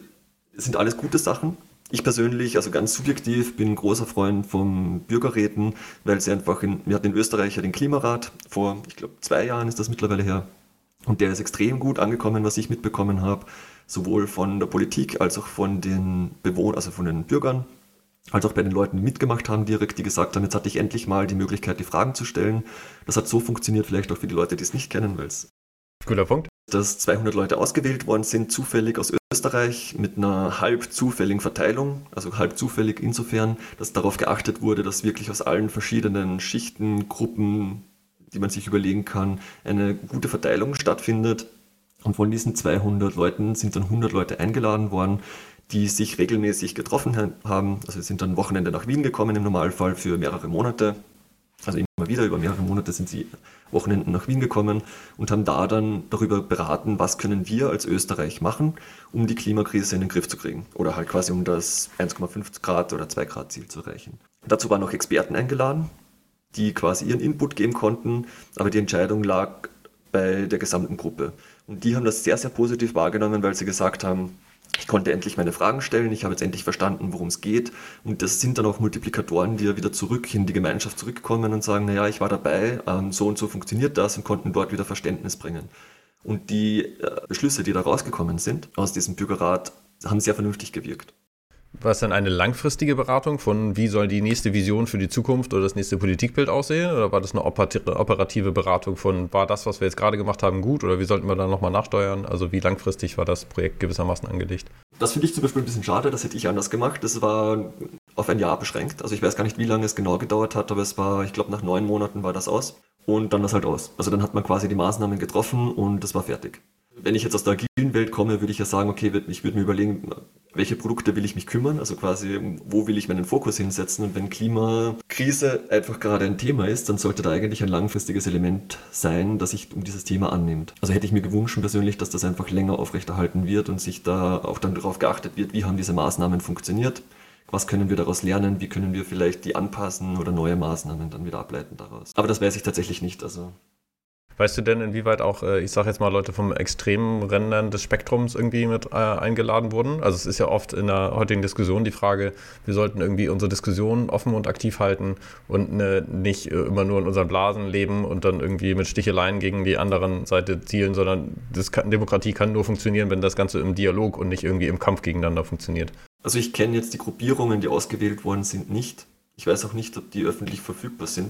sind alles gute Sachen. Ich persönlich, also ganz subjektiv, bin großer Freund von Bürgerräten, weil sie einfach in, wir hatten in Österreich ja den Klimarat, vor, ich glaube, zwei Jahren ist das mittlerweile her. Und der ist extrem gut angekommen, was ich mitbekommen habe, sowohl von der Politik als auch von den Bewohnern, also von den Bürgern, als auch bei den Leuten, die mitgemacht haben direkt, die gesagt haben, jetzt hatte ich endlich mal die Möglichkeit, die Fragen zu stellen. Das hat so funktioniert, vielleicht auch für die Leute, die es nicht kennen, weil es Guter Punkt. Dass 200 Leute ausgewählt worden sind, zufällig aus Österreich, mit einer halb zufälligen Verteilung, also halb zufällig insofern, dass darauf geachtet wurde, dass wirklich aus allen verschiedenen Schichten, Gruppen, die man sich überlegen kann, eine gute Verteilung stattfindet. Und von diesen 200 Leuten sind dann 100 Leute eingeladen worden, die sich regelmäßig getroffen haben. Also sind dann Wochenende nach Wien gekommen im Normalfall für mehrere Monate. Also immer wieder über mehrere Monate sind sie Wochenenden nach Wien gekommen und haben da dann darüber beraten, was können wir als Österreich machen, um die Klimakrise in den Griff zu kriegen. Oder halt quasi um das 1,5 Grad oder 2 Grad Ziel zu erreichen. Dazu waren noch Experten eingeladen, die quasi ihren Input geben konnten, aber die Entscheidung lag bei der gesamten Gruppe. Und die haben das sehr, sehr positiv wahrgenommen, weil sie gesagt haben, ich konnte endlich meine Fragen stellen, ich habe jetzt endlich verstanden, worum es geht. Und das sind dann auch Multiplikatoren, die ja wieder zurück in die Gemeinschaft zurückkommen und sagen, naja, ich war dabei, ähm, so und so funktioniert das und konnten dort wieder Verständnis bringen. Und die äh, Beschlüsse, die da rausgekommen sind aus diesem Bürgerrat, haben sehr vernünftig gewirkt. War es dann eine langfristige Beratung von, wie soll die nächste Vision für die Zukunft oder das nächste Politikbild aussehen? Oder war das eine operative Beratung von, war das, was wir jetzt gerade gemacht haben, gut? Oder wie sollten wir da nochmal nachsteuern? Also wie langfristig war das Projekt gewissermaßen angelegt? Das finde ich zum Beispiel ein bisschen schade, das hätte ich anders gemacht. Das war auf ein Jahr beschränkt. Also ich weiß gar nicht, wie lange es genau gedauert hat, aber es war, ich glaube, nach neun Monaten war das aus. Und dann war es halt aus. Also dann hat man quasi die Maßnahmen getroffen und das war fertig wenn ich jetzt aus der agilen Welt komme, würde ich ja sagen, okay, ich würde mir überlegen, welche Produkte will ich mich kümmern, also quasi, wo will ich meinen Fokus hinsetzen und wenn Klimakrise einfach gerade ein Thema ist, dann sollte da eigentlich ein langfristiges Element sein, das sich um dieses Thema annimmt. Also hätte ich mir gewünscht persönlich, dass das einfach länger aufrechterhalten wird und sich da auch dann darauf geachtet wird, wie haben diese Maßnahmen funktioniert, was können wir daraus lernen, wie können wir vielleicht die anpassen oder neue Maßnahmen dann wieder ableiten daraus. Aber das weiß ich tatsächlich nicht, also Weißt du denn, inwieweit auch, äh, ich sage jetzt mal, Leute vom extremen Rändern des Spektrums irgendwie mit äh, eingeladen wurden? Also es ist ja oft in der heutigen Diskussion die Frage, wir sollten irgendwie unsere Diskussion offen und aktiv halten und ne, nicht äh, immer nur in unseren Blasen leben und dann irgendwie mit Sticheleien gegen die anderen Seite zielen, sondern kann, Demokratie kann nur funktionieren, wenn das Ganze im Dialog und nicht irgendwie im Kampf gegeneinander funktioniert. Also ich kenne jetzt die Gruppierungen, die ausgewählt worden sind, nicht. Ich weiß auch nicht, ob die öffentlich verfügbar sind.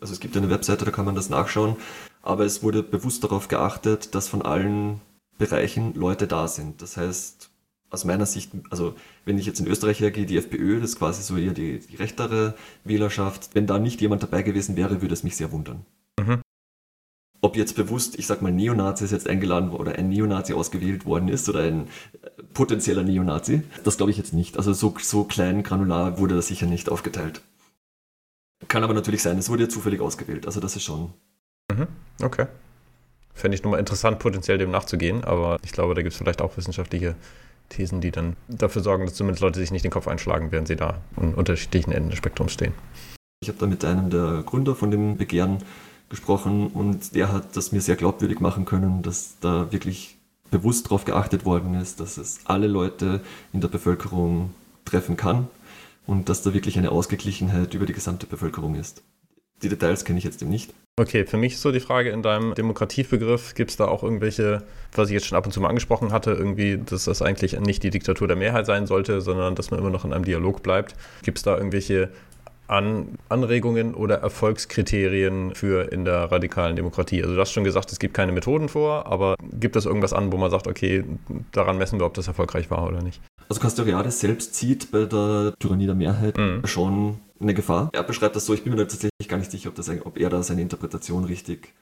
also es gibt eine Webseite, da kann man das nachschauen aber es wurde bewusst darauf geachtet, dass von allen Bereichen Leute da sind. Das heißt, aus meiner Sicht, also wenn ich jetzt in Österreich hergehe, die FPÖ, das ist quasi so eher die, die rechtere Wählerschaft. Wenn da nicht jemand dabei gewesen wäre, würde es mich sehr wundern. Mhm. Ob jetzt bewusst, ich sag mal, Neonazis jetzt eingeladen oder ein Neonazi ausgewählt worden ist oder ein äh, potenzieller Neonazi, das glaube ich jetzt nicht. Also so, so klein granular wurde das sicher nicht aufgeteilt. Kann aber natürlich sein, es wurde ja zufällig ausgewählt. Also das ist schon Mhm. Okay. Fände ich nochmal interessant, potenziell dem nachzugehen, aber ich glaube, da gibt es vielleicht auch wissenschaftliche Thesen, die dann dafür sorgen, dass zumindest Leute sich nicht den Kopf einschlagen, während sie da an unterschiedlichen Enden des Spektrums stehen. Ich habe da mit einem der Gründer von dem Begehren gesprochen und der hat das mir sehr glaubwürdig machen können, dass da wirklich bewusst darauf geachtet worden ist, dass es alle Leute in der Bevölkerung treffen kann und dass da wirklich eine Ausgeglichenheit über die gesamte Bevölkerung ist. Die Details kenne ich jetzt nicht. Okay, für mich ist so die Frage, in deinem Demokratiebegriff gibt es da auch irgendwelche, was ich jetzt schon ab und zu mal angesprochen hatte, irgendwie, dass das eigentlich nicht die Diktatur der Mehrheit sein sollte, sondern dass man immer noch in einem Dialog bleibt. Gibt es da irgendwelche an Anregungen oder Erfolgskriterien für in der radikalen Demokratie? Also du hast schon gesagt, es gibt keine Methoden vor, aber gibt es irgendwas an, wo man sagt, okay, daran messen wir, ob das erfolgreich war oder nicht? Also Castoriadis selbst sieht bei der Tyrannie der Mehrheit mhm. schon eine Gefahr. Er beschreibt das so, ich bin mir tatsächlich gar nicht sicher, ob, das, ob er da seine Interpretation richtig,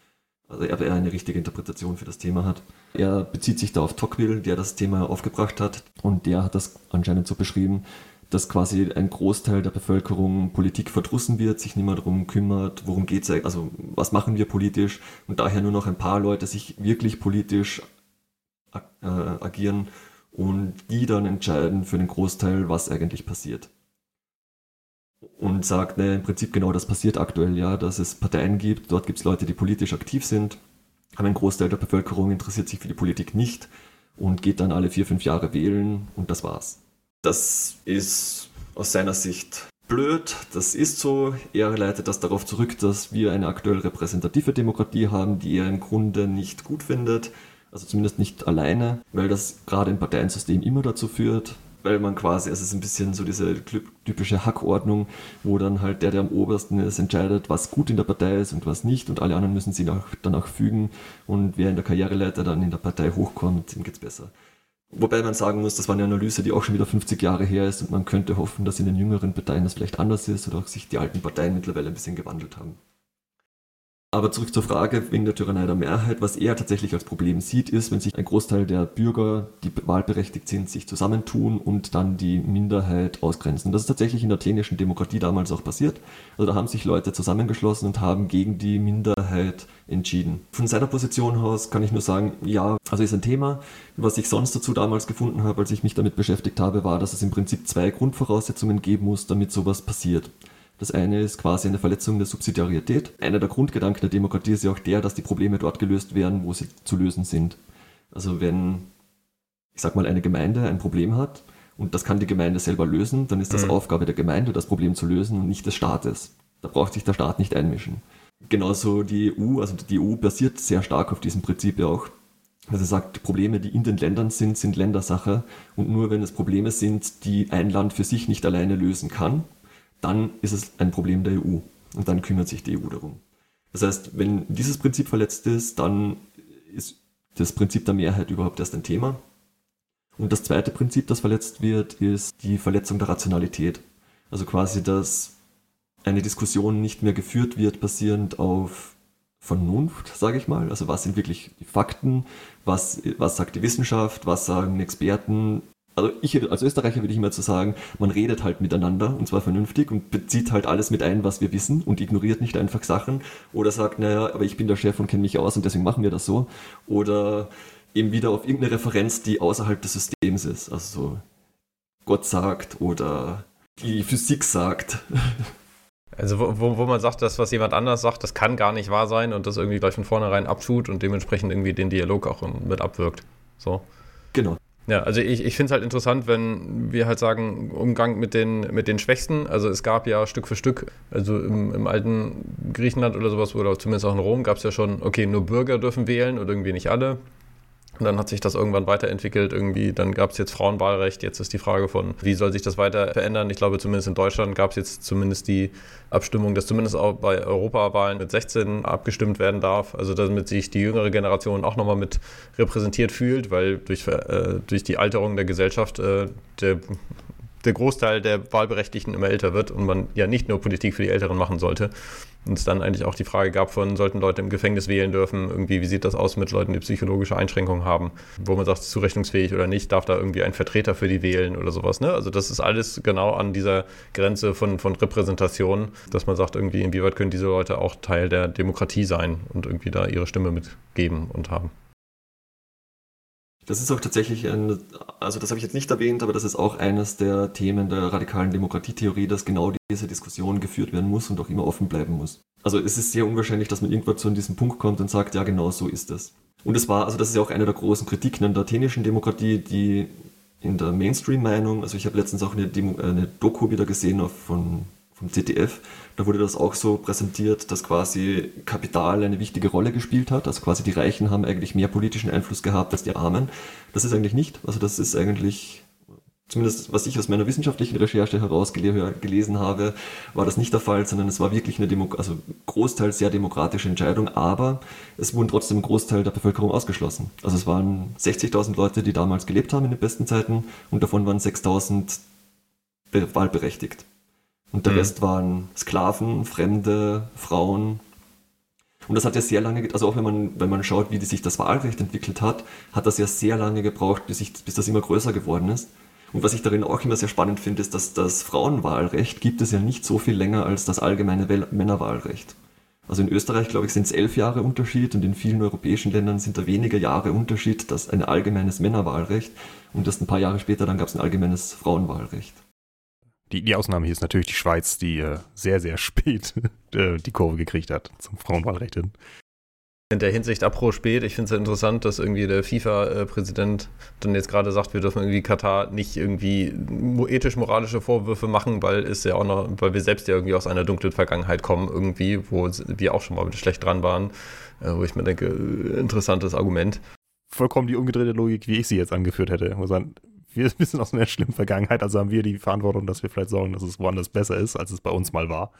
also ob er eine richtige Interpretation für das Thema hat. Er bezieht sich da auf Tocqueville, der das Thema aufgebracht hat und der hat das anscheinend so beschrieben, dass quasi ein Großteil der Bevölkerung Politik verdrussen wird, sich nicht mehr darum kümmert, worum geht es, also was machen wir politisch und daher nur noch ein paar Leute sich wirklich politisch äh, agieren und die dann entscheiden für den Großteil, was eigentlich passiert. Und sagt, ne, im Prinzip genau das passiert aktuell, ja, dass es Parteien gibt, dort gibt es Leute, die politisch aktiv sind, aber ein Großteil der Bevölkerung interessiert sich für die Politik nicht und geht dann alle vier, fünf Jahre wählen und das war's. Das ist aus seiner Sicht blöd, das ist so. Er leitet das darauf zurück, dass wir eine aktuell repräsentative Demokratie haben, die er im Grunde nicht gut findet, also zumindest nicht alleine, weil das gerade im Parteiensystem immer dazu führt, weil man quasi, es ist ein bisschen so diese typische Hackordnung, wo dann halt der, der am obersten ist, entscheidet, was gut in der Partei ist und was nicht und alle anderen müssen sich danach fügen und wer in der Karriereleiter dann in der Partei hochkommt, dem geht's besser. Wobei man sagen muss, das war eine Analyse, die auch schon wieder 50 Jahre her ist und man könnte hoffen, dass in den jüngeren Parteien das vielleicht anders ist oder auch sich die alten Parteien mittlerweile ein bisschen gewandelt haben. Aber zurück zur Frage wegen der Tyrannei der Mehrheit. Was er tatsächlich als Problem sieht, ist, wenn sich ein Großteil der Bürger, die wahlberechtigt sind, sich zusammentun und dann die Minderheit ausgrenzen. Das ist tatsächlich in der athenischen Demokratie damals auch passiert. Also da haben sich Leute zusammengeschlossen und haben gegen die Minderheit entschieden. Von seiner Position aus kann ich nur sagen, ja, also ist ein Thema. Was ich sonst dazu damals gefunden habe, als ich mich damit beschäftigt habe, war, dass es im Prinzip zwei Grundvoraussetzungen geben muss, damit sowas passiert. Das eine ist quasi eine Verletzung der Subsidiarität. Einer der Grundgedanken der Demokratie ist ja auch der, dass die Probleme dort gelöst werden, wo sie zu lösen sind. Also wenn, ich sag mal, eine Gemeinde ein Problem hat und das kann die Gemeinde selber lösen, dann ist das mhm. Aufgabe der Gemeinde, das Problem zu lösen und nicht des Staates. Da braucht sich der Staat nicht einmischen. Genauso die EU, also die EU basiert sehr stark auf diesem Prinzip ja auch. Also sagt, Probleme, die in den Ländern sind, sind Ländersache. Und nur wenn es Probleme sind, die ein Land für sich nicht alleine lösen kann, dann ist es ein Problem der EU und dann kümmert sich die EU darum. Das heißt, wenn dieses Prinzip verletzt ist, dann ist das Prinzip der Mehrheit überhaupt erst ein Thema. Und das zweite Prinzip, das verletzt wird, ist die Verletzung der Rationalität. Also quasi, dass eine Diskussion nicht mehr geführt wird, basierend auf Vernunft, sage ich mal. Also was sind wirklich die Fakten, was, was sagt die Wissenschaft, was sagen Experten, also ich als Österreicher würde ich immer zu sagen, man redet halt miteinander und zwar vernünftig und bezieht halt alles mit ein, was wir wissen und ignoriert nicht einfach Sachen oder sagt, naja, aber ich bin der Chef und kenne mich aus und deswegen machen wir das so. Oder eben wieder auf irgendeine Referenz, die außerhalb des Systems ist. Also so Gott sagt oder die Physik sagt. Also wo, wo, wo man sagt, dass was jemand anders sagt, das kann gar nicht wahr sein und das irgendwie gleich von vornherein abtut und dementsprechend irgendwie den Dialog auch mit abwirkt. So. Ja, also ich, ich finde es halt interessant, wenn wir halt sagen, Umgang mit den, mit den Schwächsten. Also es gab ja Stück für Stück, also im, im alten Griechenland oder sowas, oder zumindest auch in Rom, gab es ja schon, okay, nur Bürger dürfen wählen oder irgendwie nicht alle. Und dann hat sich das irgendwann weiterentwickelt. Irgendwie, dann gab es jetzt Frauenwahlrecht. Jetzt ist die Frage von, wie soll sich das weiter verändern? Ich glaube, zumindest in Deutschland gab es jetzt zumindest die Abstimmung, dass zumindest auch bei Europawahlen mit 16 abgestimmt werden darf. Also damit sich die jüngere Generation auch nochmal mit repräsentiert fühlt, weil durch, äh, durch die Alterung der Gesellschaft äh, der der Großteil der Wahlberechtigten immer älter wird und man ja nicht nur Politik für die Älteren machen sollte. Und es dann eigentlich auch die Frage gab von, sollten Leute im Gefängnis wählen dürfen, irgendwie, wie sieht das aus mit Leuten, die psychologische Einschränkungen haben, wo man sagt, zurechnungsfähig oder nicht, darf da irgendwie ein Vertreter für die wählen oder sowas. Ne? Also das ist alles genau an dieser Grenze von, von Repräsentation, dass man sagt, irgendwie, inwieweit können diese Leute auch Teil der Demokratie sein und irgendwie da ihre Stimme mitgeben und haben. Das ist auch tatsächlich ein, also das habe ich jetzt nicht erwähnt, aber das ist auch eines der Themen der radikalen Demokratietheorie, dass genau diese Diskussion geführt werden muss und auch immer offen bleiben muss. Also es ist sehr unwahrscheinlich, dass man irgendwann zu diesem Punkt kommt und sagt, ja genau so ist es. Und es war, also das ist ja auch eine der großen Kritiken an der athenischen Demokratie, die in der Mainstream-Meinung, also ich habe letztens auch eine, Demo, eine Doku wieder gesehen auf, von vom ZDF, da wurde das auch so präsentiert, dass quasi Kapital eine wichtige Rolle gespielt hat. Also quasi die Reichen haben eigentlich mehr politischen Einfluss gehabt als die Armen. Das ist eigentlich nicht. Also das ist eigentlich, zumindest was ich aus meiner wissenschaftlichen Recherche herausgelesen habe, war das nicht der Fall, sondern es war wirklich eine Demo also großteils sehr demokratische Entscheidung, aber es wurden trotzdem ein Großteil der Bevölkerung ausgeschlossen. Also es waren 60.000 Leute, die damals gelebt haben in den besten Zeiten und davon waren 6.000 wahlberechtigt. Und der mhm. Rest waren Sklaven, Fremde, Frauen. Und das hat ja sehr lange, also auch wenn man, wenn man schaut, wie sich das Wahlrecht entwickelt hat, hat das ja sehr lange gebraucht, bis, ich, bis das immer größer geworden ist. Und was ich darin auch immer sehr spannend finde, ist, dass das Frauenwahlrecht gibt es ja nicht so viel länger als das allgemeine Männerwahlrecht. Also in Österreich, glaube ich, sind es elf Jahre Unterschied und in vielen europäischen Ländern sind da weniger Jahre Unterschied, das ein allgemeines Männerwahlrecht und erst ein paar Jahre später dann gab es ein allgemeines Frauenwahlrecht Die, die Ausnahme hier ist natürlich die Schweiz, die äh, sehr, sehr spät äh, die Kurve gekriegt hat zum Frauenwahlrecht hin. In der Hinsicht apro spät, ich finde es ja interessant, dass irgendwie der FIFA-Präsident dann jetzt gerade sagt, wir dürfen irgendwie Katar nicht irgendwie ethisch-moralische Vorwürfe machen, weil es ja auch noch, weil wir selbst ja irgendwie aus einer dunklen Vergangenheit kommen, irgendwie, wo wir auch schon mal schlecht dran waren, äh, wo ich mir denke, äh, interessantes Argument. Vollkommen die umgedrehte Logik, wie ich sie jetzt angeführt hätte. Muss sagen, wir sind aus einer schlimmen Vergangenheit, also haben wir die Verantwortung, dass wir vielleicht sorgen, dass es woanders besser ist, als es bei uns mal war.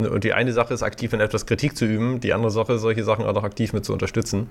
Und die eine Sache ist, aktiv in etwas Kritik zu üben, die andere Sache ist, solche Sachen auch noch aktiv mit zu unterstützen.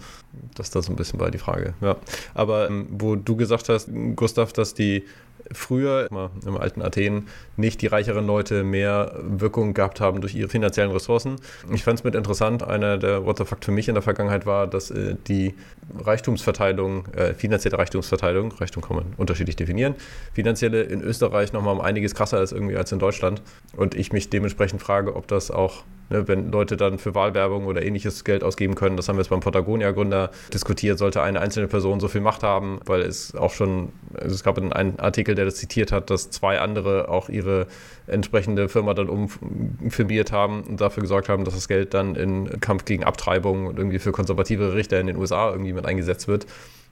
Das ist da so ein bisschen bei die Frage. Ja. Aber ähm, wo du gesagt hast, Gustav, dass die früher im alten Athen nicht die reicheren Leute mehr Wirkung gehabt haben durch ihre finanziellen Ressourcen. Ich fand es mit interessant, einer der What the Fuck für mich in der Vergangenheit war, dass äh, die Reichtumsverteilung, äh, finanzielle Reichtumsverteilung, Reichtum kann man unterschiedlich definieren, finanzielle in Österreich nochmal um einiges krasser ist irgendwie als in Deutschland. Und ich mich dementsprechend frage, ob das auch Ne, wenn Leute dann für Wahlwerbung oder ähnliches Geld ausgeben können, das haben wir jetzt beim Patagonia-Gründer diskutiert, sollte eine einzelne Person so viel Macht haben, weil es auch schon, also es gab einen Artikel, der das zitiert hat, dass zwei andere auch ihre entsprechende Firma dann umfirmiert haben und dafür gesorgt haben, dass das Geld dann in Kampf gegen Abtreibung und irgendwie für konservative Richter in den USA irgendwie mit eingesetzt wird.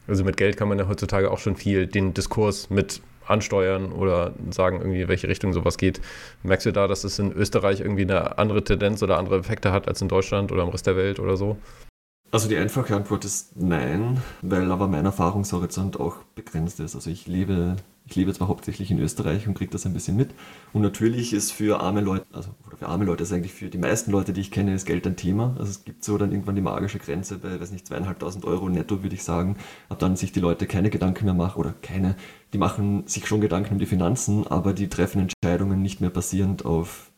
Also mit Geld kann man ja heutzutage auch schon viel den Diskurs mit ansteuern oder sagen, irgendwie, welche Richtung sowas geht. Merkst du da, dass es in Österreich irgendwie eine andere Tendenz oder andere Effekte hat als in Deutschland oder im Rest der Welt oder so? Also die einfache Antwort ist nein, weil aber mein Erfahrungshorizont auch begrenzt ist. Also ich lebe, ich lebe zwar hauptsächlich in Österreich und kriege das ein bisschen mit. Und natürlich ist für arme Leute, also oder für arme Leute ist eigentlich für die meisten Leute, die ich kenne, ist Geld ein Thema. Also es gibt so dann irgendwann die magische Grenze bei, weiß nicht, zweieinhalbtausend Euro netto, würde ich sagen, ab dann sich die Leute keine Gedanken mehr machen oder keine, die machen sich schon Gedanken um die Finanzen, aber die treffen Entscheidungen nicht mehr basierend auf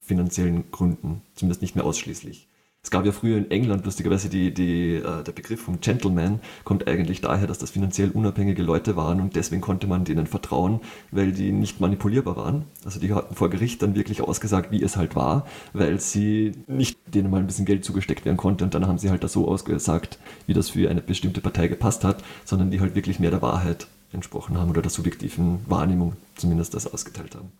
finanziellen Gründen, zumindest nicht mehr ausschließlich. Es gab ja früher in England lustigerweise die, die, äh, der Begriff vom Gentleman kommt eigentlich daher, dass das finanziell unabhängige Leute waren und deswegen konnte man denen vertrauen, weil die nicht manipulierbar waren. Also die hatten vor Gericht dann wirklich ausgesagt, wie es halt war, weil sie nicht denen mal ein bisschen Geld zugesteckt werden konnte und dann haben sie halt das so ausgesagt, wie das für eine bestimmte Partei gepasst hat, sondern die halt wirklich mehr der Wahrheit entsprochen haben oder der subjektiven Wahrnehmung zumindest das ausgeteilt haben.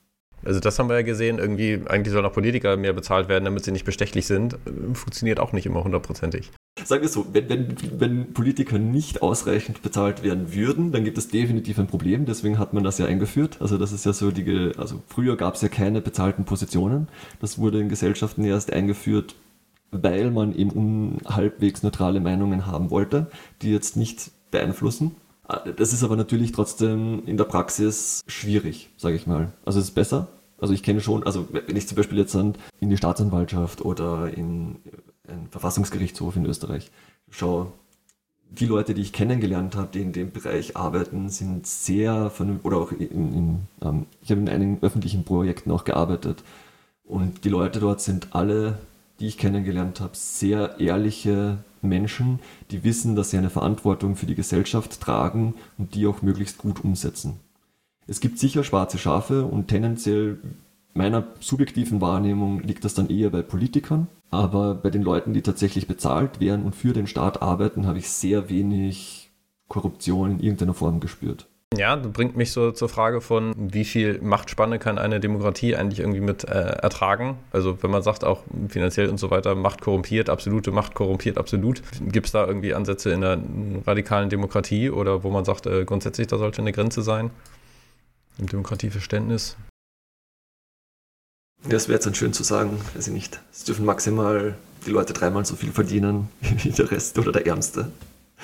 Also das haben wir ja gesehen, irgendwie, eigentlich sollen auch Politiker mehr bezahlt werden, damit sie nicht bestechlich sind. Funktioniert auch nicht immer hundertprozentig. Sagen wir so, wenn, wenn, wenn Politiker nicht ausreichend bezahlt werden würden, dann gibt es definitiv ein Problem. Deswegen hat man das ja eingeführt. Also das ist ja so die, also früher gab es ja keine bezahlten Positionen. Das wurde in Gesellschaften erst eingeführt, weil man eben halbwegs neutrale Meinungen haben wollte, die jetzt nicht beeinflussen. Das ist aber natürlich trotzdem in der Praxis schwierig, sage ich mal. Also es ist besser. Also ich kenne schon, also wenn ich zum Beispiel jetzt in die Staatsanwaltschaft oder in einen Verfassungsgerichtshof in Österreich schaue, die Leute, die ich kennengelernt habe, die in dem Bereich arbeiten, sind sehr vernünftig, oder auch in, in ähm, ich habe in einigen öffentlichen Projekten auch gearbeitet. Und die Leute dort sind alle, die ich kennengelernt habe, sehr ehrliche, Menschen, die wissen, dass sie eine Verantwortung für die Gesellschaft tragen und die auch möglichst gut umsetzen. Es gibt sicher schwarze Schafe und tendenziell meiner subjektiven Wahrnehmung liegt das dann eher bei Politikern, aber bei den Leuten, die tatsächlich bezahlt werden und für den Staat arbeiten, habe ich sehr wenig Korruption in irgendeiner Form gespürt. Ja, das bringt mich so zur Frage von, wie viel Machtspanne kann eine Demokratie eigentlich irgendwie mit äh, ertragen? Also wenn man sagt, auch finanziell und so weiter, Macht korrumpiert, absolute Macht korrumpiert, absolut. Gibt es da irgendwie Ansätze in einer radikalen Demokratie oder wo man sagt, äh, grundsätzlich da sollte eine Grenze sein? Im Demokratieverständnis? Das wäre jetzt dann schön zu sagen, weiß ich nicht. Es dürfen maximal die Leute dreimal so viel verdienen wie der Rest oder der Ärmste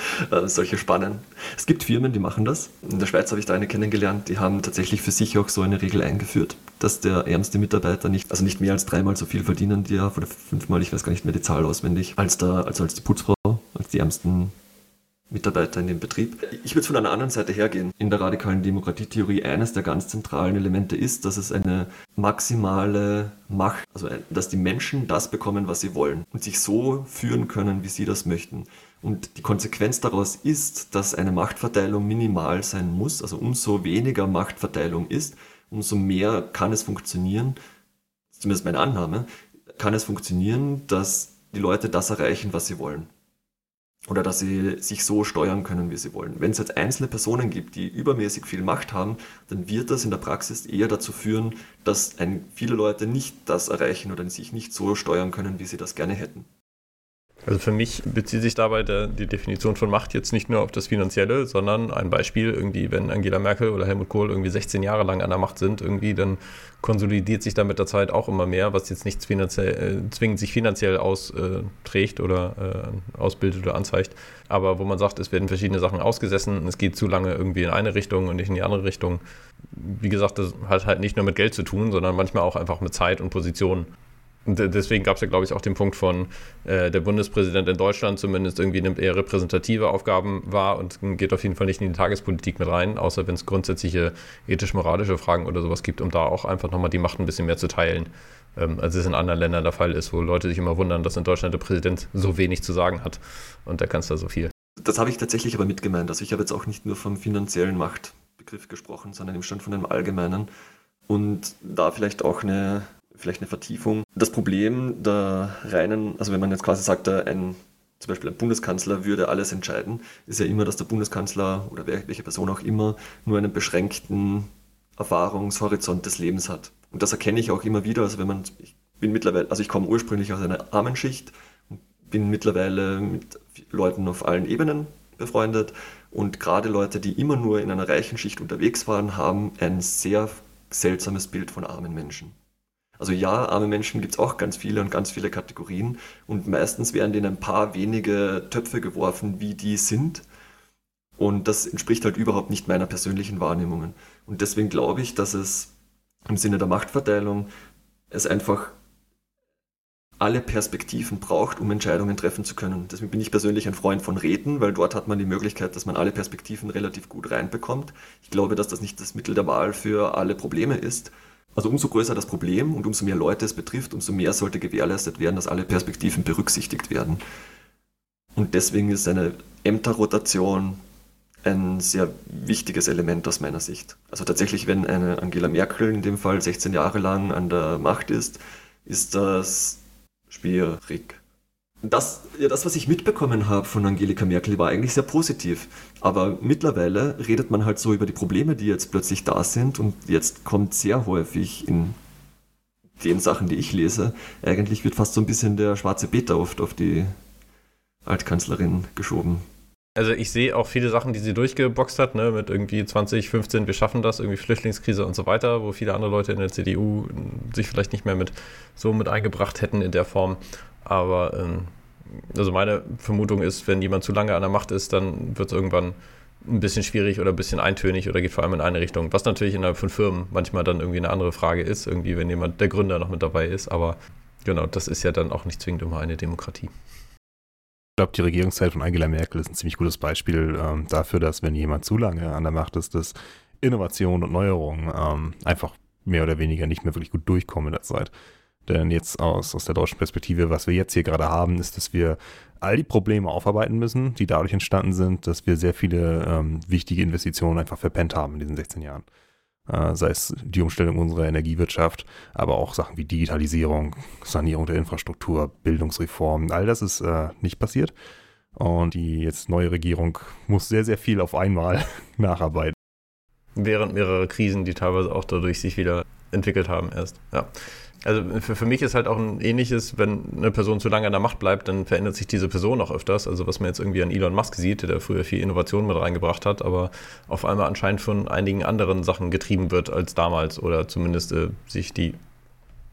äh, solche Spannen. Es gibt Firmen, die machen das. In der Schweiz habe ich da eine kennengelernt, die haben tatsächlich für sich auch so eine Regel eingeführt, dass der ärmste Mitarbeiter nicht, also nicht mehr als dreimal so viel verdienen die ja, oder fünfmal, ich weiß gar nicht mehr die Zahl auswendig, als, der, also als die Putzfrau, als die ärmsten Mitarbeiter in dem Betrieb. Ich würde von einer anderen Seite hergehen. In der radikalen Demokratietheorie eines der ganz zentralen Elemente ist, dass es eine maximale Macht, also dass die Menschen das bekommen, was sie wollen und sich so führen können, wie sie das möchten. Und die Konsequenz daraus ist, dass eine Machtverteilung minimal sein muss. Also umso weniger Machtverteilung ist, umso mehr kann es funktionieren, zumindest meine Annahme, kann es funktionieren, dass die Leute das erreichen, was sie wollen. oder dass sie sich so steuern können, wie sie wollen. Wenn es jetzt einzelne Personen gibt, die übermäßig viel Macht haben, dann wird das in der Praxis eher dazu führen, dass ein, viele Leute nicht das erreichen oder sich nicht so steuern können, wie sie das gerne hätten. Also für mich bezieht sich dabei der, die Definition von Macht jetzt nicht nur auf das Finanzielle, sondern ein Beispiel, irgendwie, wenn Angela Merkel oder Helmut Kohl irgendwie 16 Jahre lang an der Macht sind, irgendwie, dann konsolidiert sich da mit der Zeit auch immer mehr, was jetzt nicht finanziell, äh, zwingend sich finanziell austrägt oder äh, ausbildet oder anzeigt. Aber wo man sagt, es werden verschiedene Sachen ausgesessen, es geht zu lange irgendwie in eine Richtung und nicht in die andere Richtung. Wie gesagt, das hat halt nicht nur mit Geld zu tun, sondern manchmal auch einfach mit Zeit und Position. Und deswegen gab es ja, glaube ich, auch den Punkt von, äh, der Bundespräsident in Deutschland zumindest irgendwie nimmt eher repräsentative Aufgaben wahr und geht auf jeden Fall nicht in die Tagespolitik mit rein, außer wenn es grundsätzliche ethisch-moralische Fragen oder sowas gibt, um da auch einfach nochmal die Macht ein bisschen mehr zu teilen, ähm, als es in anderen Ländern der Fall ist, wo Leute sich immer wundern, dass in Deutschland der Präsident so wenig zu sagen hat und der Kanzler so viel. Das habe ich tatsächlich aber mitgemeint. Also ich habe jetzt auch nicht nur vom finanziellen Machtbegriff gesprochen, sondern im Stand von einem allgemeinen. Und da vielleicht auch eine vielleicht eine Vertiefung. Das Problem der reinen, also wenn man jetzt quasi sagt, ein, zum Beispiel ein Bundeskanzler würde alles entscheiden, ist ja immer, dass der Bundeskanzler oder welche Person auch immer nur einen beschränkten Erfahrungshorizont des Lebens hat. Und das erkenne ich auch immer wieder. Also wenn man, ich bin mittlerweile, also ich komme ursprünglich aus einer armen Schicht und bin mittlerweile mit Leuten auf allen Ebenen befreundet. Und gerade Leute, die immer nur in einer reichen Schicht unterwegs waren, haben ein sehr seltsames Bild von armen Menschen. Also ja, arme Menschen gibt es auch ganz viele und ganz viele Kategorien und meistens werden denen ein paar wenige Töpfe geworfen, wie die sind. Und das entspricht halt überhaupt nicht meiner persönlichen Wahrnehmungen. Und deswegen glaube ich, dass es im Sinne der Machtverteilung es einfach alle Perspektiven braucht, um Entscheidungen treffen zu können. Deswegen bin ich persönlich ein Freund von Räten, weil dort hat man die Möglichkeit, dass man alle Perspektiven relativ gut reinbekommt. Ich glaube, dass das nicht das Mittel der Wahl für alle Probleme ist, also umso größer das Problem und umso mehr Leute es betrifft, umso mehr sollte gewährleistet werden, dass alle Perspektiven berücksichtigt werden. Und deswegen ist eine Ämterrotation ein sehr wichtiges Element aus meiner Sicht. Also tatsächlich, wenn eine Angela Merkel in dem Fall 16 Jahre lang an der Macht ist, ist das schwierig. Das, ja, das, was ich mitbekommen habe von Angelika Merkel, war eigentlich sehr positiv. Aber mittlerweile redet man halt so über die Probleme, die jetzt plötzlich da sind. Und jetzt kommt sehr häufig in den Sachen, die ich lese, eigentlich wird fast so ein bisschen der schwarze Peter oft auf die Altkanzlerin geschoben. Also ich sehe auch viele Sachen, die sie durchgeboxt hat, ne, mit irgendwie 2015, wir schaffen das, irgendwie Flüchtlingskrise und so weiter, wo viele andere Leute in der CDU sich vielleicht nicht mehr mit so mit eingebracht hätten in der Form. Aber ähm, also meine Vermutung ist, wenn jemand zu lange an der Macht ist, dann wird es irgendwann ein bisschen schwierig oder ein bisschen eintönig oder geht vor allem in eine Richtung. Was natürlich innerhalb von Firmen manchmal dann irgendwie eine andere Frage ist, irgendwie, wenn jemand der Gründer noch mit dabei ist. Aber genau, das ist ja dann auch nicht zwingend immer eine Demokratie. Ich glaube, die Regierungszeit von Angela Merkel ist ein ziemlich gutes Beispiel ähm, dafür, dass wenn jemand zu lange an der Macht ist, dass Innovation und Neuerungen ähm, einfach mehr oder weniger nicht mehr wirklich gut durchkommen in der Zeit. Denn jetzt aus, aus der deutschen Perspektive, was wir jetzt hier gerade haben, ist, dass wir all die Probleme aufarbeiten müssen, die dadurch entstanden sind, dass wir sehr viele ähm, wichtige Investitionen einfach verpennt haben in diesen 16 Jahren. Äh, sei es die Umstellung unserer Energiewirtschaft, aber auch Sachen wie Digitalisierung, Sanierung der Infrastruktur, Bildungsreform, all das ist äh, nicht passiert. Und die jetzt neue Regierung muss sehr, sehr viel auf einmal nacharbeiten. Während mehrere Krisen, die teilweise auch dadurch sich wieder entwickelt haben erst. Ja. Also für, für mich ist halt auch ein ähnliches, wenn eine Person zu lange an der Macht bleibt, dann verändert sich diese Person auch öfters. Also was man jetzt irgendwie an Elon Musk sieht, der früher viel Innovation mit reingebracht hat, aber auf einmal anscheinend von einigen anderen Sachen getrieben wird als damals oder zumindest äh, sich die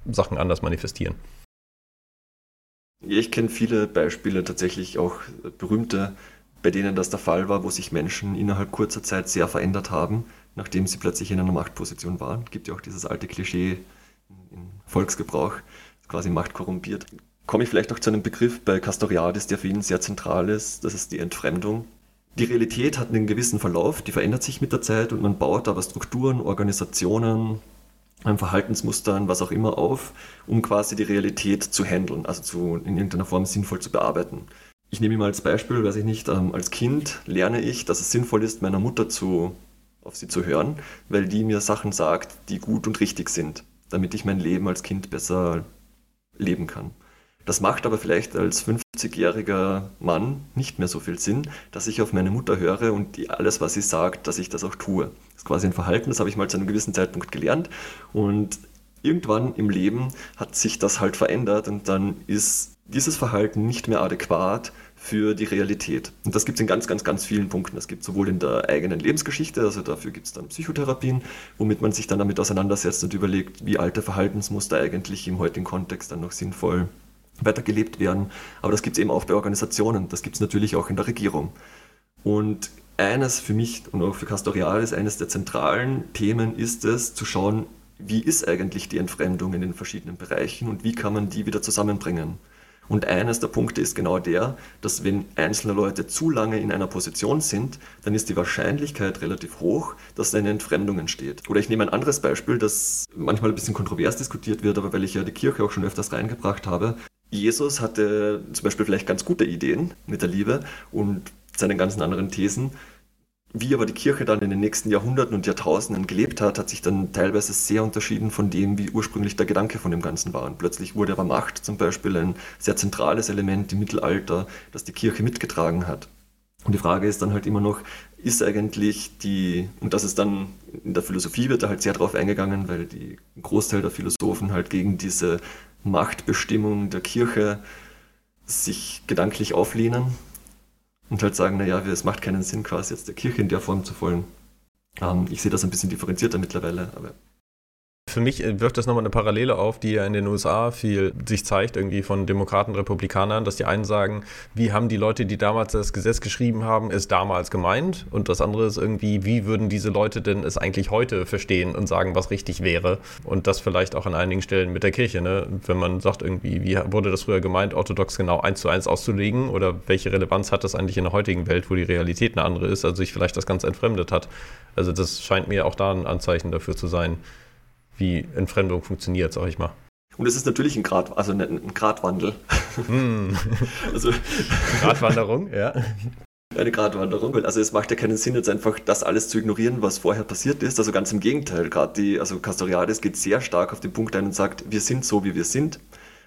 Sachen anders manifestieren. Ich kenne viele Beispiele, tatsächlich auch berühmte, bei denen das der Fall war, wo sich Menschen innerhalb kurzer Zeit sehr verändert haben, nachdem sie plötzlich in einer Machtposition waren. Es gibt ja auch dieses alte Klischee, Volksgebrauch, quasi Macht korrumpiert. Komme ich vielleicht noch zu einem Begriff bei Castoriadis, der für ihn sehr zentral ist, das ist die Entfremdung. Die Realität hat einen gewissen Verlauf, die verändert sich mit der Zeit und man baut aber Strukturen, Organisationen, Verhaltensmustern, was auch immer auf, um quasi die Realität zu handeln, also zu, in irgendeiner Form sinnvoll zu bearbeiten. Ich nehme mal als Beispiel, weiß ich nicht, ähm, als Kind lerne ich, dass es sinnvoll ist, meiner Mutter zu, auf sie zu hören, weil die mir Sachen sagt, die gut und richtig sind damit ich mein Leben als Kind besser leben kann. Das macht aber vielleicht als 50-jähriger Mann nicht mehr so viel Sinn, dass ich auf meine Mutter höre und die alles, was sie sagt, dass ich das auch tue. Das ist quasi ein Verhalten, das habe ich mal zu einem gewissen Zeitpunkt gelernt und irgendwann im Leben hat sich das halt verändert und dann ist dieses Verhalten nicht mehr adäquat für die Realität. Und das gibt es in ganz, ganz, ganz vielen Punkten. Das gibt sowohl in der eigenen Lebensgeschichte, also dafür gibt es dann Psychotherapien, womit man sich dann damit auseinandersetzt und überlegt, wie alte Verhaltensmuster eigentlich im heutigen Kontext dann noch sinnvoll weitergelebt werden. Aber das gibt es eben auch bei Organisationen, das gibt es natürlich auch in der Regierung. Und eines für mich und auch für Castorialis, eines der zentralen Themen ist es, zu schauen, wie ist eigentlich die Entfremdung in den verschiedenen Bereichen und wie kann man die wieder zusammenbringen. Und eines der Punkte ist genau der, dass wenn einzelne Leute zu lange in einer Position sind, dann ist die Wahrscheinlichkeit relativ hoch, dass eine Entfremdung entsteht. Oder ich nehme ein anderes Beispiel, das manchmal ein bisschen kontrovers diskutiert wird, aber weil ich ja die Kirche auch schon öfters reingebracht habe. Jesus hatte zum Beispiel vielleicht ganz gute Ideen mit der Liebe und seinen ganzen anderen Thesen. Wie aber die Kirche dann in den nächsten Jahrhunderten und Jahrtausenden gelebt hat, hat sich dann teilweise sehr unterschieden von dem, wie ursprünglich der Gedanke von dem Ganzen war. Und plötzlich wurde aber Macht zum Beispiel ein sehr zentrales Element im Mittelalter, das die Kirche mitgetragen hat. Und die Frage ist dann halt immer noch, ist eigentlich die, und das ist dann in der Philosophie wird da halt sehr drauf eingegangen, weil die Großteil der Philosophen halt gegen diese Machtbestimmung der Kirche sich gedanklich auflehnen und halt sagen, naja, es macht keinen Sinn, quasi jetzt der Kirche in der Form zu folgen. Ähm, ich sehe das ein bisschen differenzierter mittlerweile, aber für mich äh, wirft das nochmal eine Parallele auf, die ja in den USA viel sich zeigt, irgendwie von Demokraten, Republikanern, dass die einen sagen, wie haben die Leute, die damals das Gesetz geschrieben haben, es damals gemeint? Und das andere ist irgendwie, wie würden diese Leute denn es eigentlich heute verstehen und sagen, was richtig wäre? Und das vielleicht auch an einigen Stellen mit der Kirche, ne? Wenn man sagt irgendwie, wie wurde das früher gemeint, orthodox genau eins zu eins auszulegen? Oder welche Relevanz hat das eigentlich in der heutigen Welt, wo die Realität eine andere ist, also sich vielleicht das Ganze entfremdet hat? Also das scheint mir auch da ein Anzeichen dafür zu sein wie Entfremdung funktioniert, sag ich mal. Und es ist natürlich ein Grad, also ein Gratwandel. Mm. also Gratwanderung, ja. Eine Gratwanderung, also es macht ja keinen Sinn, jetzt einfach das alles zu ignorieren, was vorher passiert ist. Also ganz im Gegenteil, gerade die, also Castoriadis geht sehr stark auf den Punkt ein und sagt, wir sind so, wie wir sind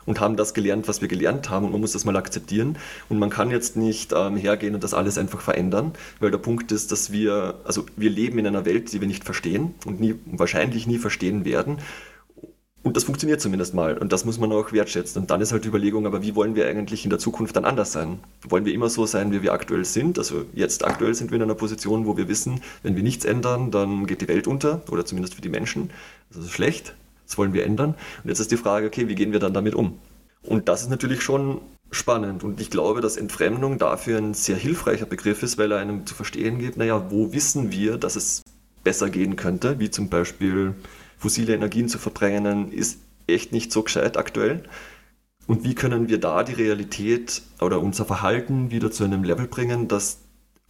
und haben das gelernt, was wir gelernt haben und man muss das mal akzeptieren. Und man kann jetzt nicht ähm, hergehen und das alles einfach verändern, weil der Punkt ist, dass wir, also wir leben in einer Welt, die wir nicht verstehen und nie, wahrscheinlich nie verstehen werden. Und das funktioniert zumindest mal. Und das muss man auch wertschätzen. Und dann ist halt die Überlegung, aber wie wollen wir eigentlich in der Zukunft dann anders sein? Wollen wir immer so sein, wie wir aktuell sind? Also jetzt aktuell sind wir in einer Position, wo wir wissen, wenn wir nichts ändern, dann geht die Welt unter. Oder zumindest für die Menschen. Das ist schlecht. Das wollen wir ändern. Und jetzt ist die Frage, okay, wie gehen wir dann damit um? Und das ist natürlich schon spannend. Und ich glaube, dass Entfremdung dafür ein sehr hilfreicher Begriff ist, weil er einem zu verstehen gibt, naja, wo wissen wir, dass es besser gehen könnte, wie zum Beispiel fossile Energien zu verbrennen, ist echt nicht so gescheit aktuell. Und wie können wir da die Realität oder unser Verhalten wieder zu einem Level bringen, das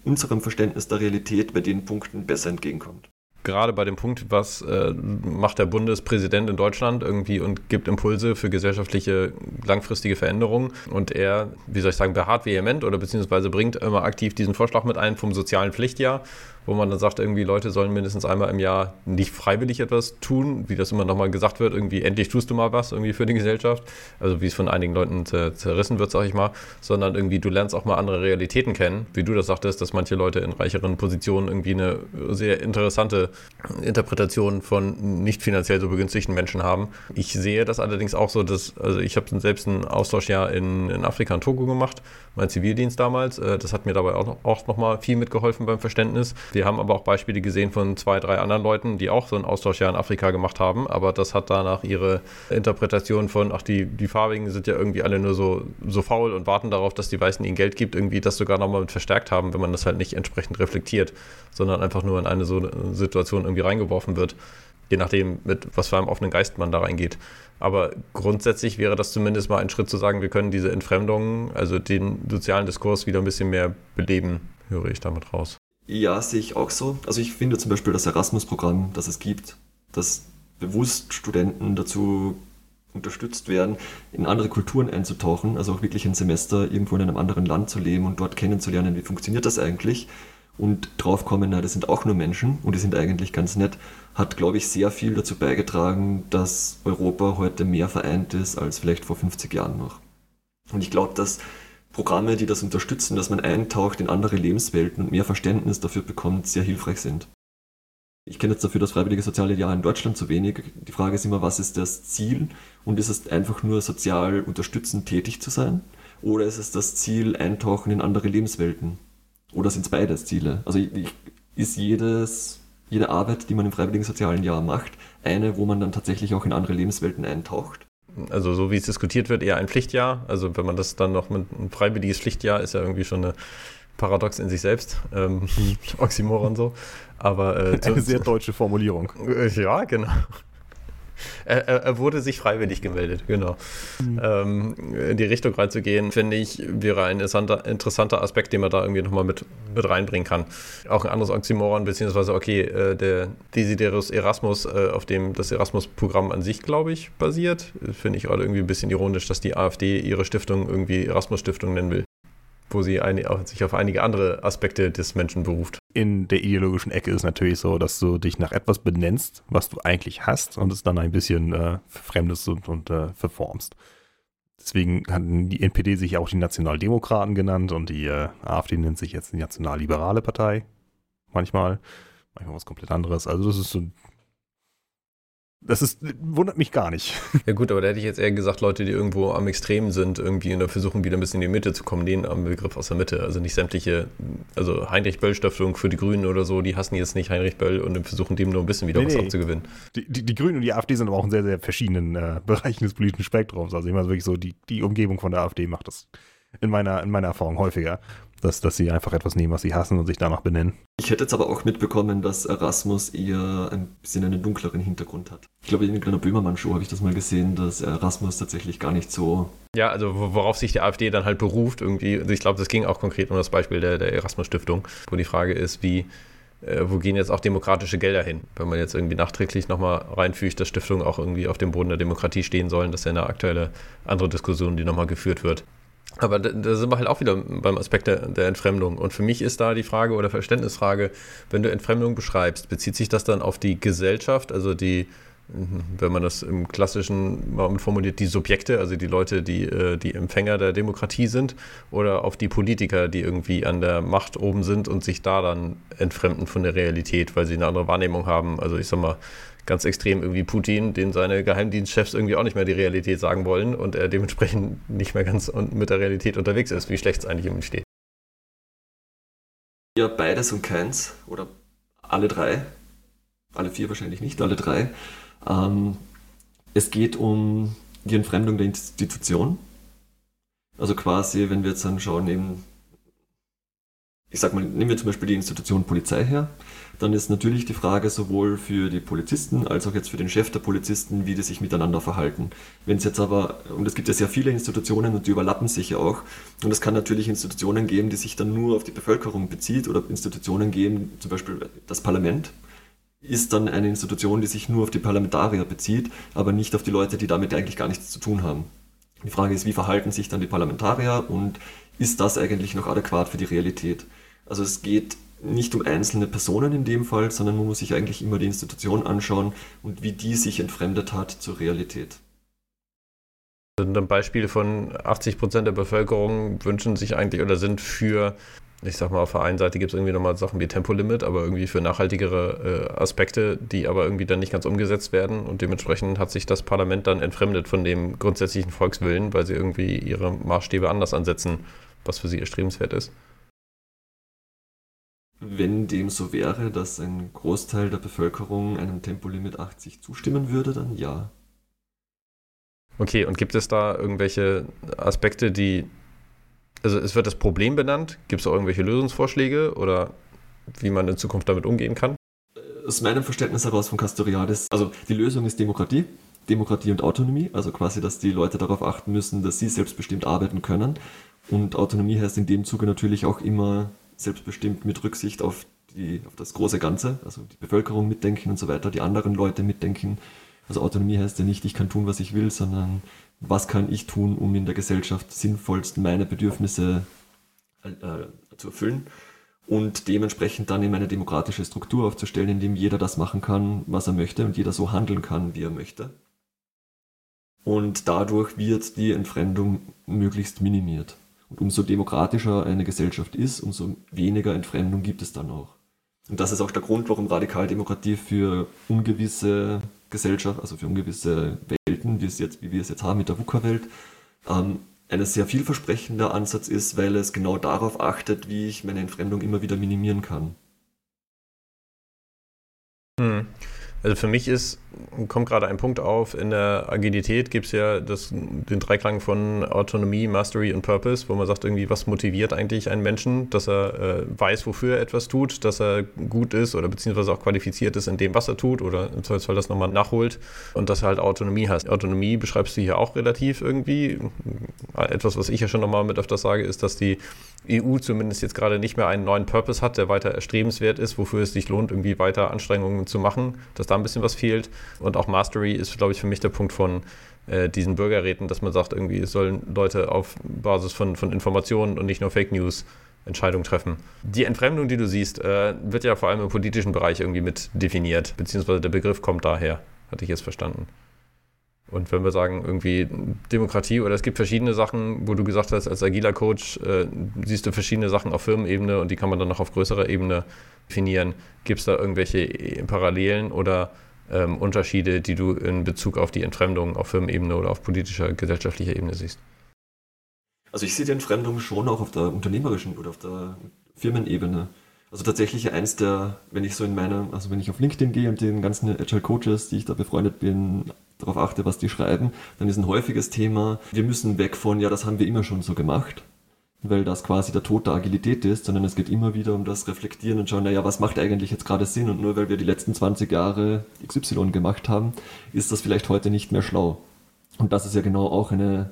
unserem Verständnis der Realität bei den Punkten besser entgegenkommt? Gerade bei dem Punkt, was äh, macht der Bundespräsident in Deutschland irgendwie und gibt Impulse für gesellschaftliche langfristige Veränderungen. Und er, wie soll ich sagen, beharrt vehement oder beziehungsweise bringt immer aktiv diesen Vorschlag mit ein vom sozialen Pflichtjahr wo man dann sagt, irgendwie Leute sollen mindestens einmal im Jahr nicht freiwillig etwas tun, wie das immer nochmal gesagt wird, irgendwie endlich tust du mal was irgendwie für die Gesellschaft, also wie es von einigen Leuten zerrissen wird, sag ich mal, sondern irgendwie du lernst auch mal andere Realitäten kennen, wie du das sagtest, dass manche Leute in reicheren Positionen irgendwie eine sehr interessante Interpretation von nicht finanziell so begünstigten Menschen haben. Ich sehe das allerdings auch so, dass, also ich habe selbst ein Austauschjahr in, in Afrika und Togo gemacht, mein Zivildienst damals, äh, das hat mir dabei auch, auch nochmal viel mitgeholfen beim Verständnis. Wir haben aber auch Beispiele gesehen von zwei, drei anderen Leuten, die auch so ein Austauschjahr in Afrika gemacht haben, aber das hat danach ihre Interpretation von, ach, die, die Farbigen sind ja irgendwie alle nur so, so faul und warten darauf, dass die Weißen ihnen Geld gibt, irgendwie das sogar nochmal mit verstärkt haben, wenn man das halt nicht entsprechend reflektiert, sondern einfach nur in eine so Situation irgendwie reingeworfen wird, je nachdem, mit was für einem offenen Geist man da reingeht. Aber grundsätzlich wäre das zumindest mal ein Schritt zu sagen, wir können diese Entfremdung, also den sozialen Diskurs wieder ein bisschen mehr beleben, höre ich damit raus. Ja, sehe ich auch so. Also ich finde zum Beispiel das Erasmus-Programm, das es gibt, dass bewusst Studenten dazu unterstützt werden, in andere Kulturen einzutauchen, also auch wirklich ein Semester irgendwo in einem anderen Land zu leben und dort kennenzulernen, wie funktioniert das eigentlich und draufkommen, na, das sind auch nur Menschen und die sind eigentlich ganz nett, hat, glaube ich, sehr viel dazu beigetragen, dass Europa heute mehr vereint ist als vielleicht vor 50 Jahren noch. Und ich glaube, dass Programme, die das unterstützen, dass man eintaucht in andere Lebenswelten und mehr Verständnis dafür bekommt, sehr hilfreich sind. Ich kenne jetzt dafür das freiwillige soziale Jahr in Deutschland zu wenig. Die Frage ist immer, was ist das Ziel? Und ist es einfach nur sozial unterstützend tätig zu sein? Oder ist es das Ziel, eintauchen in andere Lebenswelten? Oder sind es beides Ziele? Also ist jedes, jede Arbeit, die man im freiwilligen sozialen Jahr macht, eine, wo man dann tatsächlich auch in andere Lebenswelten eintaucht? Also so wie es diskutiert wird, eher ein Pflichtjahr. Also wenn man das dann noch mit ein freiwilliges Pflichtjahr ist ja irgendwie schon eine Paradox in sich selbst. Ähm, hm. Oxymoron so. Aber, äh, Eine sehr deutsche Formulierung. Äh, ja, genau. Er, er, wurde sich freiwillig gemeldet, genau. Mhm. Ähm, in die Richtung reinzugehen, finde ich, wäre ein interessanter, interessanter Aspekt, den man da irgendwie nochmal mit, mit reinbringen kann. Auch ein anderes Oxymoron, beziehungsweise, okay, äh, der Desiderius Erasmus, äh, auf dem das Erasmus-Programm an sich, glaube ich, basiert, finde ich gerade irgendwie ein bisschen ironisch, dass die AfD ihre Stiftung irgendwie Erasmus-Stiftung nennen will wo sie eine, sich auf einige andere Aspekte des Menschen beruft. In der ideologischen Ecke ist natürlich so, dass du dich nach etwas benennst, was du eigentlich hast und es dann ein bisschen äh, verfremdest und, und äh, verformst. Deswegen hatten die NPD sich auch die Nationaldemokraten genannt und die äh, AfD nennt sich jetzt die Nationalliberale Partei. Manchmal. Manchmal was komplett anderes. Also das ist so das ist, wundert mich gar nicht. Ja gut, aber da hätte ich jetzt eher gesagt, Leute, die irgendwo am Extremen sind, irgendwie und versuchen wieder ein bisschen in die Mitte zu kommen, denen am Begriff aus der Mitte. Also nicht sämtliche, also Heinrich Böll Stiftung für die Grünen oder so, die hassen jetzt nicht Heinrich Böll und versuchen dem nur ein bisschen wieder nee, was nee. abzugewinnen. Die, die, die, Grünen und die AfD sind aber auch in sehr, sehr verschiedenen äh, Bereichen des politischen Spektrums. Also ich meine wirklich so, die, die Umgebung von der AfD macht das in meiner, in meiner Erfahrung häufiger dass, dass sie einfach etwas nehmen, was sie hassen und sich danach benennen. Ich hätte jetzt aber auch mitbekommen, dass Erasmus eher ein bisschen einen dunkleren Hintergrund hat. Ich glaube, in einer Böhmermann-Show habe ich das mal gesehen, dass Erasmus tatsächlich gar nicht so. Ja, also worauf sich die AfD dann halt beruft, irgendwie. Also ich glaube, das ging auch konkret um das Beispiel der, der Erasmus-Stiftung, wo die Frage ist, wie. Äh, wo gehen jetzt auch demokratische Gelder hin? Wenn man jetzt irgendwie nachträglich nochmal reinfügt, dass Stiftungen auch irgendwie auf dem Boden der Demokratie stehen sollen, das ist ja eine aktuelle andere Diskussion, die nochmal geführt wird. Aber da, da, sind wir halt auch wieder beim Aspekt der, der, Entfremdung. Und für mich ist da die Frage oder Verständnisfrage, wenn du Entfremdung beschreibst, bezieht sich das dann auf die Gesellschaft, also die, wenn man das im klassischen mal formuliert, die Subjekte, also die Leute, die äh, die Empfänger der Demokratie sind, oder auf die Politiker, die irgendwie an der Macht oben sind und sich da dann entfremden von der Realität, weil sie eine andere Wahrnehmung haben. Also ich sag mal, ganz extrem irgendwie Putin, den seine Geheimdienstchefs irgendwie auch nicht mehr die Realität sagen wollen und er dementsprechend nicht mehr ganz mit der Realität unterwegs ist, wie schlecht es eigentlich um ihn steht. Ja, beides und keins oder alle drei, alle vier wahrscheinlich nicht, alle drei. Ähm, es geht um die Entfremdung der Institution. Also quasi, wenn wir jetzt anschauen, eben ich sag mal, nehmen wir zum Beispiel die Institution Polizei her, dann ist natürlich die Frage sowohl für die Polizisten als auch jetzt für den Chef der Polizisten, wie die sich miteinander verhalten. Wenn es jetzt aber, und es gibt ja sehr viele Institutionen und die überlappen sich ja auch, und es kann natürlich Institutionen geben, die sich dann nur auf die Bevölkerung bezieht oder Institutionen geben, zum Beispiel das Parlament, ist dann eine Institution, die sich nur auf die Parlamentarier bezieht, aber nicht auf die Leute, die damit eigentlich gar nichts zu tun haben. Die Frage ist, wie verhalten sich dann die Parlamentarier und ist das eigentlich noch adäquat für die Realität? Also es geht nicht um einzelne Personen in dem Fall, sondern man muss sich eigentlich immer die Institution anschauen und wie die sich entfremdet hat zur Realität. Ein Beispiel von 80 Prozent der Bevölkerung wünschen sich eigentlich oder sind für, ich sag mal, auf der einen Seite gibt es irgendwie nochmal Sachen wie Tempolimit, aber irgendwie für nachhaltigere äh, Aspekte, die aber irgendwie dann nicht ganz umgesetzt werden und dementsprechend hat sich das Parlament dann entfremdet von dem grundsätzlichen Volkswillen, weil sie irgendwie ihre Maßstäbe anders ansetzen, was für sie erstrebenswert ist. Wenn dem so wäre, dass ein Großteil der Bevölkerung einem Tempolimit 80 zustimmen würde, dann ja. Okay, und gibt es da irgendwelche Aspekte, die. Also es wird das Problem benannt. Gibt es auch irgendwelche Lösungsvorschläge oder wie man in Zukunft damit umgehen kann? Aus meinem Verständnis heraus von Castoriadis, also die Lösung ist Demokratie. Demokratie und Autonomie, also quasi, dass die Leute darauf achten müssen, dass sie selbstbestimmt arbeiten können. Und Autonomie heißt in dem Zuge natürlich auch immer selbstbestimmt mit Rücksicht auf, die, auf das große Ganze, also die Bevölkerung mitdenken und so weiter, die anderen Leute mitdenken. Also Autonomie heißt ja nicht, ich kann tun, was ich will, sondern was kann ich tun, um in der Gesellschaft sinnvollst meine Bedürfnisse äh, zu erfüllen und dementsprechend dann in eine demokratische Struktur aufzustellen, in dem jeder das machen kann, was er möchte und jeder so handeln kann, wie er möchte. und dadurch wird die Entfremdung möglichst minimiert. Und umso demokratischer eine Gesellschaft ist, umso weniger Entfremdung gibt es dann auch. Und das ist auch der Grund, warum Radikaldemokratie für ungewisse Gesellschaft, also für ungewisse Welten, wie, es jetzt, wie wir es jetzt haben mit der VUCA-Welt, ähm, ein sehr vielversprechender Ansatz ist, weil es genau darauf achtet, wie ich meine Entfremdung immer wieder minimieren kann. Hm. Also für mich ist, kommt gerade ein Punkt auf, in der Agilität gibt es ja das, den Dreiklang von Autonomie, Mastery und Purpose, wo man sagt, irgendwie, was motiviert eigentlich einen Menschen, dass er äh, weiß, wofür er etwas tut, dass er gut ist oder beziehungsweise auch qualifiziert ist in dem, was er tut oder im Zweifelsfall das nochmal nachholt und dass er halt Autonomie hat. Autonomie beschreibst du hier auch relativ irgendwie. Etwas, was ich ja schon nochmal mit öfters sage, ist, dass die EU zumindest jetzt gerade nicht mehr einen neuen Purpose hat, der weiter erstrebenswert ist, wofür es sich lohnt, irgendwie weiter Anstrengungen zu machen, dass da ein bisschen was fehlt. Und auch Mastery ist, glaube ich, für mich der Punkt von äh, diesen Bürgerräten, dass man sagt, irgendwie sollen Leute auf Basis von, von Informationen und nicht nur Fake News Entscheidungen treffen. Die Entfremdung, die du siehst, äh, wird ja vor allem im politischen Bereich irgendwie mit definiert, beziehungsweise der Begriff kommt daher, hatte ich jetzt verstanden. Und wenn wir sagen, irgendwie Demokratie oder es gibt verschiedene Sachen, wo du gesagt hast, als agiler Coach äh, siehst du verschiedene Sachen auf Firmenebene und die kann man dann noch auf größerer Ebene definieren. Gibt es da irgendwelche äh, Parallelen oder ähm, Unterschiede, die du in Bezug auf die Entfremdung auf Firmenebene oder auf politischer, gesellschaftlicher Ebene siehst? Also ich sehe die Entfremdung schon auch auf der unternehmerischen oder auf der Firmenebene. Also tatsächlich eins der, wenn ich so in meiner, also wenn ich auf LinkedIn gehe und den ganzen Agile Coaches, die ich da befreundet bin, darauf achte, was die schreiben, dann ist ein häufiges Thema, wir müssen weg von, ja, das haben wir immer schon so gemacht, weil das quasi der Tod der Agilität ist, sondern es geht immer wieder um das Reflektieren und schauen, naja, was macht eigentlich jetzt gerade Sinn und nur weil wir die letzten 20 Jahre XY gemacht haben, ist das vielleicht heute nicht mehr schlau. Und das ist ja genau auch eine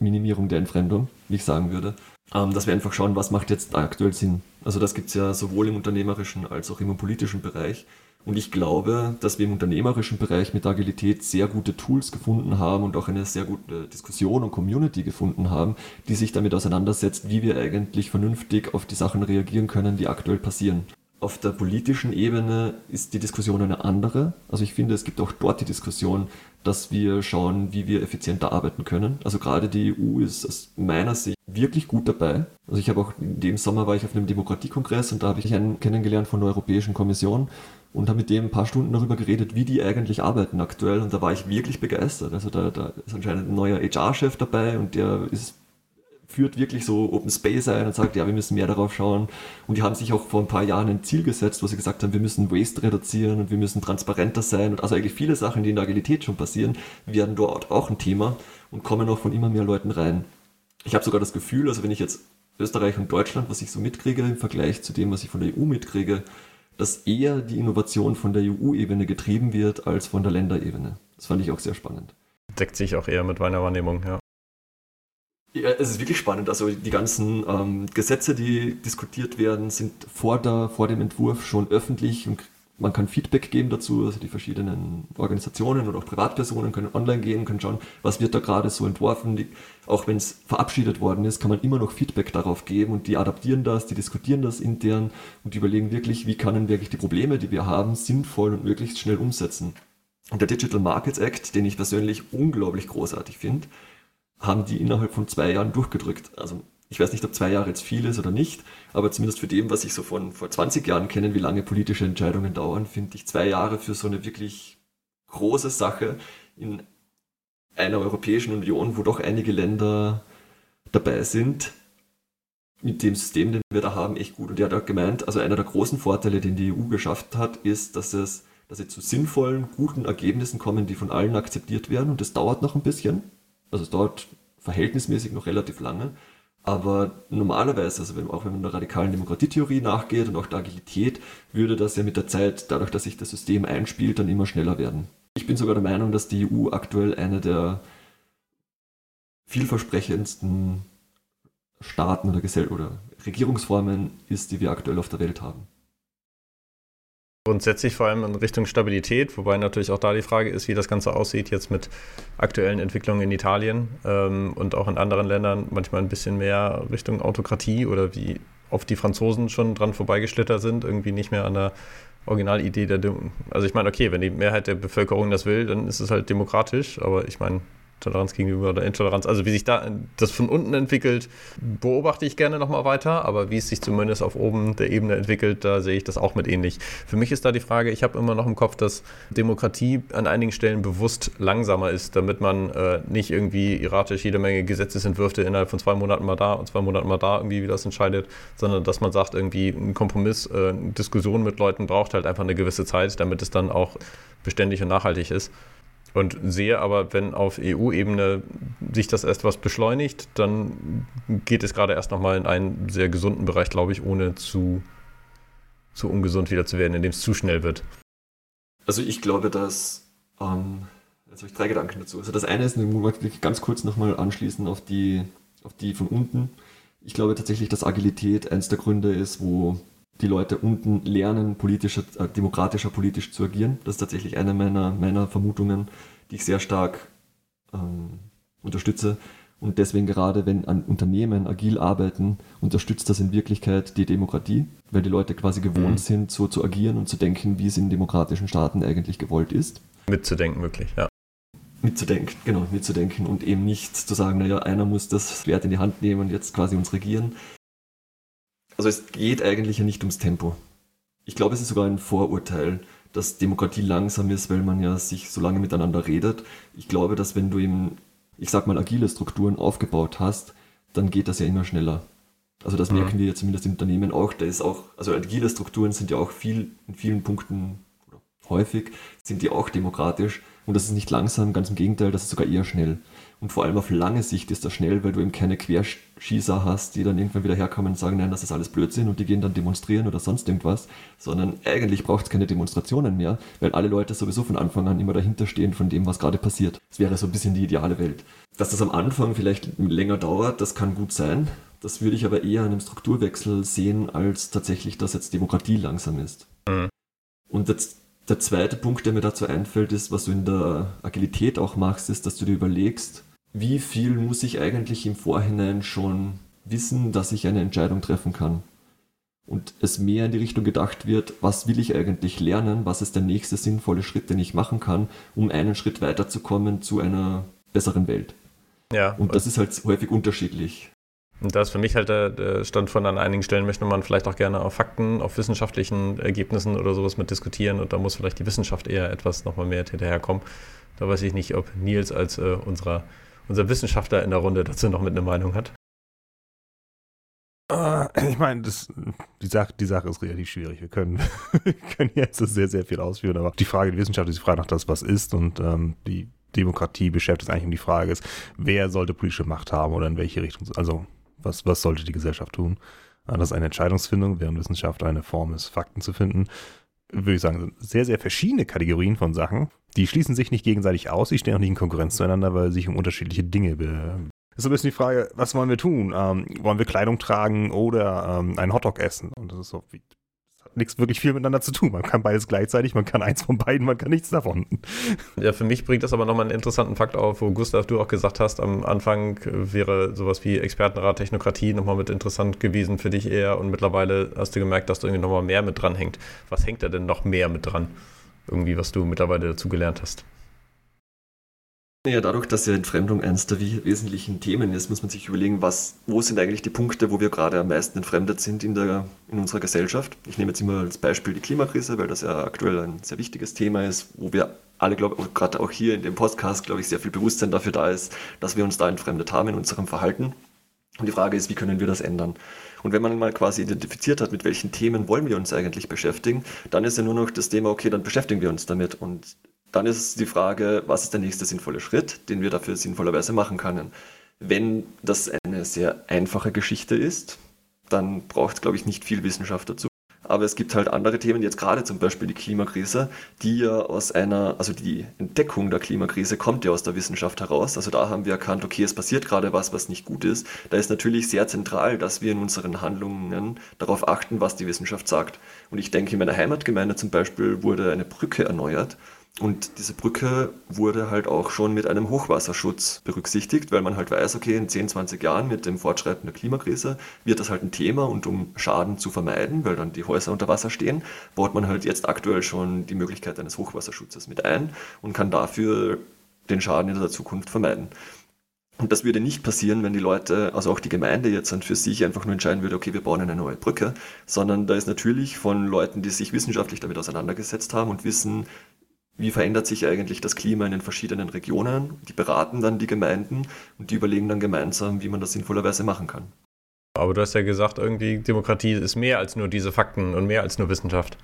Minimierung der Entfremdung, wie ich sagen würde, ähm, dass wir einfach schauen, was macht jetzt aktuell Sinn. Also das gibt es ja sowohl im unternehmerischen als auch im politischen Bereich. Und ich glaube, dass wir im unternehmerischen Bereich mit Agilität sehr gute Tools gefunden haben und auch eine sehr gute Diskussion und Community gefunden haben, die sich damit auseinandersetzt, wie wir eigentlich vernünftig auf die Sachen reagieren können, die aktuell passieren. Auf der politischen Ebene ist die Diskussion eine andere. Also ich finde, es gibt auch dort die Diskussion, dass wir schauen, wie wir effizienter arbeiten können. Also gerade die EU ist aus meiner Sicht wirklich gut dabei. Also ich habe auch in dem Sommer war ich auf einem Demokratiekongress und da habe ich einen kennengelernt von der Europäischen Kommission und habe mit dem ein paar Stunden darüber geredet, wie die eigentlich arbeiten aktuell und da war ich wirklich begeistert. Also da, da ist anscheinend ein neuer HR-Chef dabei und der ist führt wirklich so Open Space ein und sagt, ja, wir müssen mehr darauf schauen. Und die haben sich auch vor ein paar Jahren ein Ziel gesetzt, wo sie gesagt haben, wir müssen Waste reduzieren und wir müssen transparenter sein. Und also eigentlich viele Sachen, die in der Agilität schon passieren, werden dort auch ein Thema und kommen auch von immer mehr Leuten rein. Ich habe sogar das Gefühl, also wenn ich jetzt Österreich und Deutschland, was ich so mitkriege im Vergleich zu dem, was ich von der EU mitkriege, dass eher die Innovation von der EU-Ebene getrieben wird als von der Länderebene. Das fand ich auch sehr spannend. Deckt sich auch eher mit meiner Wahrnehmung, ja. Ja, es ist wirklich spannend. Also die ganzen ähm, Gesetze, die diskutiert werden, sind vor, der, vor dem Entwurf schon öffentlich und man kann Feedback geben dazu. Also die verschiedenen Organisationen oder auch Privatpersonen können online gehen, können schauen, was wird da gerade so entworfen. Die, auch wenn es verabschiedet worden ist, kann man immer noch Feedback darauf geben und die adaptieren das, die diskutieren das intern und überlegen wirklich, wie können wirklich die Probleme, die wir haben, sinnvoll und möglichst schnell umsetzen. Und der Digital Markets Act, den ich persönlich unglaublich großartig finde, haben die innerhalb von zwei Jahren durchgedrückt. Also ich weiß nicht, ob zwei Jahre jetzt viel ist oder nicht, aber zumindest für dem, was ich so von vor 20 Jahren kenne, wie lange politische Entscheidungen dauern, finde ich zwei Jahre für so eine wirklich große Sache in einer Europäischen Union, wo doch einige Länder dabei sind, mit dem System, den wir da haben, echt gut. Und er hat auch gemeint, also einer der großen Vorteile, den die EU geschafft hat, ist, dass es, dass sie zu sinnvollen, guten Ergebnissen kommen, die von allen akzeptiert werden. Und das dauert noch ein bisschen. Also es dauert verhältnismäßig noch relativ lange. Aber normalerweise, also wenn, auch wenn man der radikalen Demokratietheorie nachgeht und auch der Agilität, würde das ja mit der Zeit, dadurch, dass sich das System einspielt, dann immer schneller werden. Ich bin sogar der Meinung, dass die EU aktuell eine der vielversprechendsten Staaten oder, Gesell oder Regierungsformen ist, die wir aktuell auf der Welt haben. Grundsätzlich vor allem in Richtung Stabilität, wobei natürlich auch da die Frage ist, wie das Ganze aussieht jetzt mit aktuellen Entwicklungen in Italien ähm, und auch in anderen Ländern, manchmal ein bisschen mehr Richtung Autokratie oder wie oft die Franzosen schon dran vorbeigeschlittert sind, irgendwie nicht mehr an der Originalidee der Dem Also ich meine, okay, wenn die Mehrheit der Bevölkerung das will, dann ist es halt demokratisch, aber ich meine, Toleranz gegenüber oder Intoleranz. Also wie sich da das von unten entwickelt, beobachte ich gerne nochmal weiter, aber wie es sich zumindest auf oben der Ebene entwickelt, da sehe ich das auch mit ähnlich. Für mich ist da die Frage, ich habe immer noch im Kopf, dass Demokratie an einigen Stellen bewusst langsamer ist, damit man äh, nicht irgendwie erratisch jede Menge Gesetzesentwürfe innerhalb von zwei Monaten mal da und zwei Monaten mal da irgendwie, wie das entscheidet, sondern dass man sagt, irgendwie ein Kompromiss, äh, eine Diskussion mit Leuten braucht halt einfach eine gewisse Zeit, damit es dann auch beständig und nachhaltig ist. Und sehe aber, wenn auf EU-Ebene sich das erst was beschleunigt, dann geht es gerade erst nochmal in einen sehr gesunden Bereich, glaube ich, ohne zu, zu ungesund wieder zu werden, indem es zu schnell wird. Also ich glaube, dass, ähm, jetzt habe ich drei Gedanken dazu. Also das eine ist, ich möchte ganz kurz nochmal anschließen auf die, auf die von unten. Ich glaube tatsächlich, dass Agilität eins der Gründe ist, wo die Leute unten lernen, politischer, äh, demokratischer politisch zu agieren. Das ist tatsächlich eine meiner, meiner Vermutungen, die ich sehr stark ähm, unterstütze. Und deswegen gerade, wenn an Unternehmen agil arbeiten, unterstützt das in Wirklichkeit die Demokratie, weil die Leute quasi gewohnt mhm. sind, so zu agieren und zu denken, wie es in demokratischen Staaten eigentlich gewollt ist. Mitzudenken, wirklich, ja. Mitzudenken, genau, mitzudenken und eben nicht zu sagen, naja, einer muss das Wert in die Hand nehmen und jetzt quasi uns regieren, also es geht eigentlich ja nicht ums Tempo. Ich glaube, es ist sogar ein Vorurteil, dass Demokratie langsam ist, weil man ja sich so lange miteinander redet. Ich glaube, dass wenn du eben, ich sag mal, agile Strukturen aufgebaut hast, dann geht das ja immer schneller. Also das mhm. merken wir ja zumindest im Unternehmen auch. Da ist auch, also agile Strukturen sind ja auch viel, in vielen Punkten häufig, sind die auch demokratisch. Und das ist nicht langsam, ganz im Gegenteil, das ist sogar eher schnell. Und vor allem auf lange Sicht ist das schnell, weil du eben keine Querschießer hast, die dann irgendwann wieder herkommen und sagen, nein, das ist alles Blödsinn und die gehen dann demonstrieren oder sonst irgendwas, sondern eigentlich braucht es keine Demonstrationen mehr, weil alle Leute sowieso von Anfang an immer dahinter stehen von dem, was gerade passiert. Das wäre so ein bisschen die ideale Welt. Dass das am Anfang vielleicht länger dauert, das kann gut sein. Das würde ich aber eher an einem Strukturwechsel sehen, als tatsächlich, dass jetzt Demokratie langsam ist. Mhm. Und jetzt der zweite Punkt, der mir dazu einfällt, ist, was du in der Agilität auch machst, ist, dass du dir überlegst, wie viel muss ich eigentlich im Vorhinein schon wissen, dass ich eine Entscheidung treffen kann. Und es mehr in die Richtung gedacht wird, was will ich eigentlich lernen, was ist der nächste sinnvolle Schritt, den ich machen kann, um einen Schritt weiterzukommen zu einer besseren Welt. Ja. Und das ist halt häufig unterschiedlich. Und da ist für mich halt der, Stand von an einigen Stellen möchte man vielleicht auch gerne auf Fakten, auf wissenschaftlichen Ergebnissen oder sowas mit diskutieren und da muss vielleicht die Wissenschaft eher etwas nochmal mehr hinterherkommen. Da weiß ich nicht, ob Nils als äh, unserer unser Wissenschaftler in der Runde dazu noch mit einer Meinung hat? Äh, ich meine, die, Sache, die Sache ist relativ schwierig. Wir können, wir können jetzt sehr, sehr viel ausführen, aber die Frage, die Wissenschaft ist die Frage nach das, was ist und ähm, die Demokratie beschäftigt eigentlich um die Frage ist, wer sollte politische Macht haben oder in welche Richtung, also was, was sollte die Gesellschaft tun? Äh, das ist eine Entscheidungsfindung, während Wissenschaft eine Form ist, Fakten zu finden. Würde ich sagen, sehr, sehr verschiedene Kategorien von Sachen. Die schließen sich nicht gegenseitig aus, die stehen auch nicht in Konkurrenz zueinander, weil sie sich um unterschiedliche Dinge be ist so ein bisschen die Frage, was wollen wir tun? Ähm, wollen wir Kleidung tragen oder ähm, einen Hotdog essen? Und das ist so, wie, nichts wirklich viel miteinander zu tun. Man kann beides gleichzeitig, man kann eins von beiden, man kann nichts davon. Ja, für mich bringt das aber nochmal einen interessanten Fakt auf, wo Gustav, du auch gesagt hast, am Anfang wäre sowas wie Expertenrat, Technokratie nochmal mit interessant gewesen für dich eher und mittlerweile hast du gemerkt, dass da irgendwie nochmal mehr mit dran hängt. Was hängt da denn noch mehr mit dran? irgendwie, was du mittlerweile dazu gelernt hast? Ja, dadurch, dass ja Entfremdung eines der wesentlichen Themen ist, muss man sich überlegen, was, wo sind eigentlich die Punkte, wo wir gerade am meisten entfremdet sind in, der, in unserer Gesellschaft. Ich nehme jetzt immer als Beispiel die Klimakrise, weil das ja aktuell ein sehr wichtiges Thema ist, wo wir alle, glaube ich, gerade auch hier in dem Podcast, glaube ich, sehr viel Bewusstsein dafür da ist, dass wir uns da entfremdet haben in unserem Verhalten. Und die Frage ist, wie können wir das ändern? Und wenn man mal quasi identifiziert hat, mit welchen Themen wollen wir uns eigentlich beschäftigen, dann ist ja nur noch das Thema, okay, dann beschäftigen wir uns damit. Und dann ist die Frage, was ist der nächste sinnvolle Schritt, den wir dafür sinnvollerweise machen können. Wenn das eine sehr einfache Geschichte ist, dann braucht es, glaube ich, nicht viel Wissenschaft dazu. Aber es gibt halt andere Themen, jetzt gerade zum Beispiel die Klimakrise, die ja aus einer, also die Entdeckung der Klimakrise kommt ja aus der Wissenschaft heraus. Also da haben wir erkannt, okay, es passiert gerade was, was nicht gut ist. Da ist natürlich sehr zentral, dass wir in unseren Handlungen darauf achten, was die Wissenschaft sagt. Und ich denke, in meiner Heimatgemeinde zum Beispiel wurde eine Brücke erneuert, Und diese Brücke wurde halt auch schon mit einem Hochwasserschutz berücksichtigt, weil man halt weiß, okay, in 10, 20 Jahren mit dem Fortschreiten der Klimakrise wird das halt ein Thema und um Schaden zu vermeiden, weil dann die Häuser unter Wasser stehen, baut man halt jetzt aktuell schon die Möglichkeit eines Hochwasserschutzes mit ein und kann dafür den Schaden in der Zukunft vermeiden. Und das würde nicht passieren, wenn die Leute, also auch die Gemeinde jetzt dann für sich einfach nur entscheiden würde, okay, wir bauen eine neue Brücke, sondern da ist natürlich von Leuten, die sich wissenschaftlich damit auseinandergesetzt haben und wissen, wie verändert sich eigentlich das Klima in den verschiedenen Regionen. Die beraten dann die Gemeinden und die überlegen dann gemeinsam, wie man das sinnvollerweise machen kann. Aber du hast ja gesagt, irgendwie Demokratie ist mehr als nur diese Fakten und mehr als nur Wissenschaft.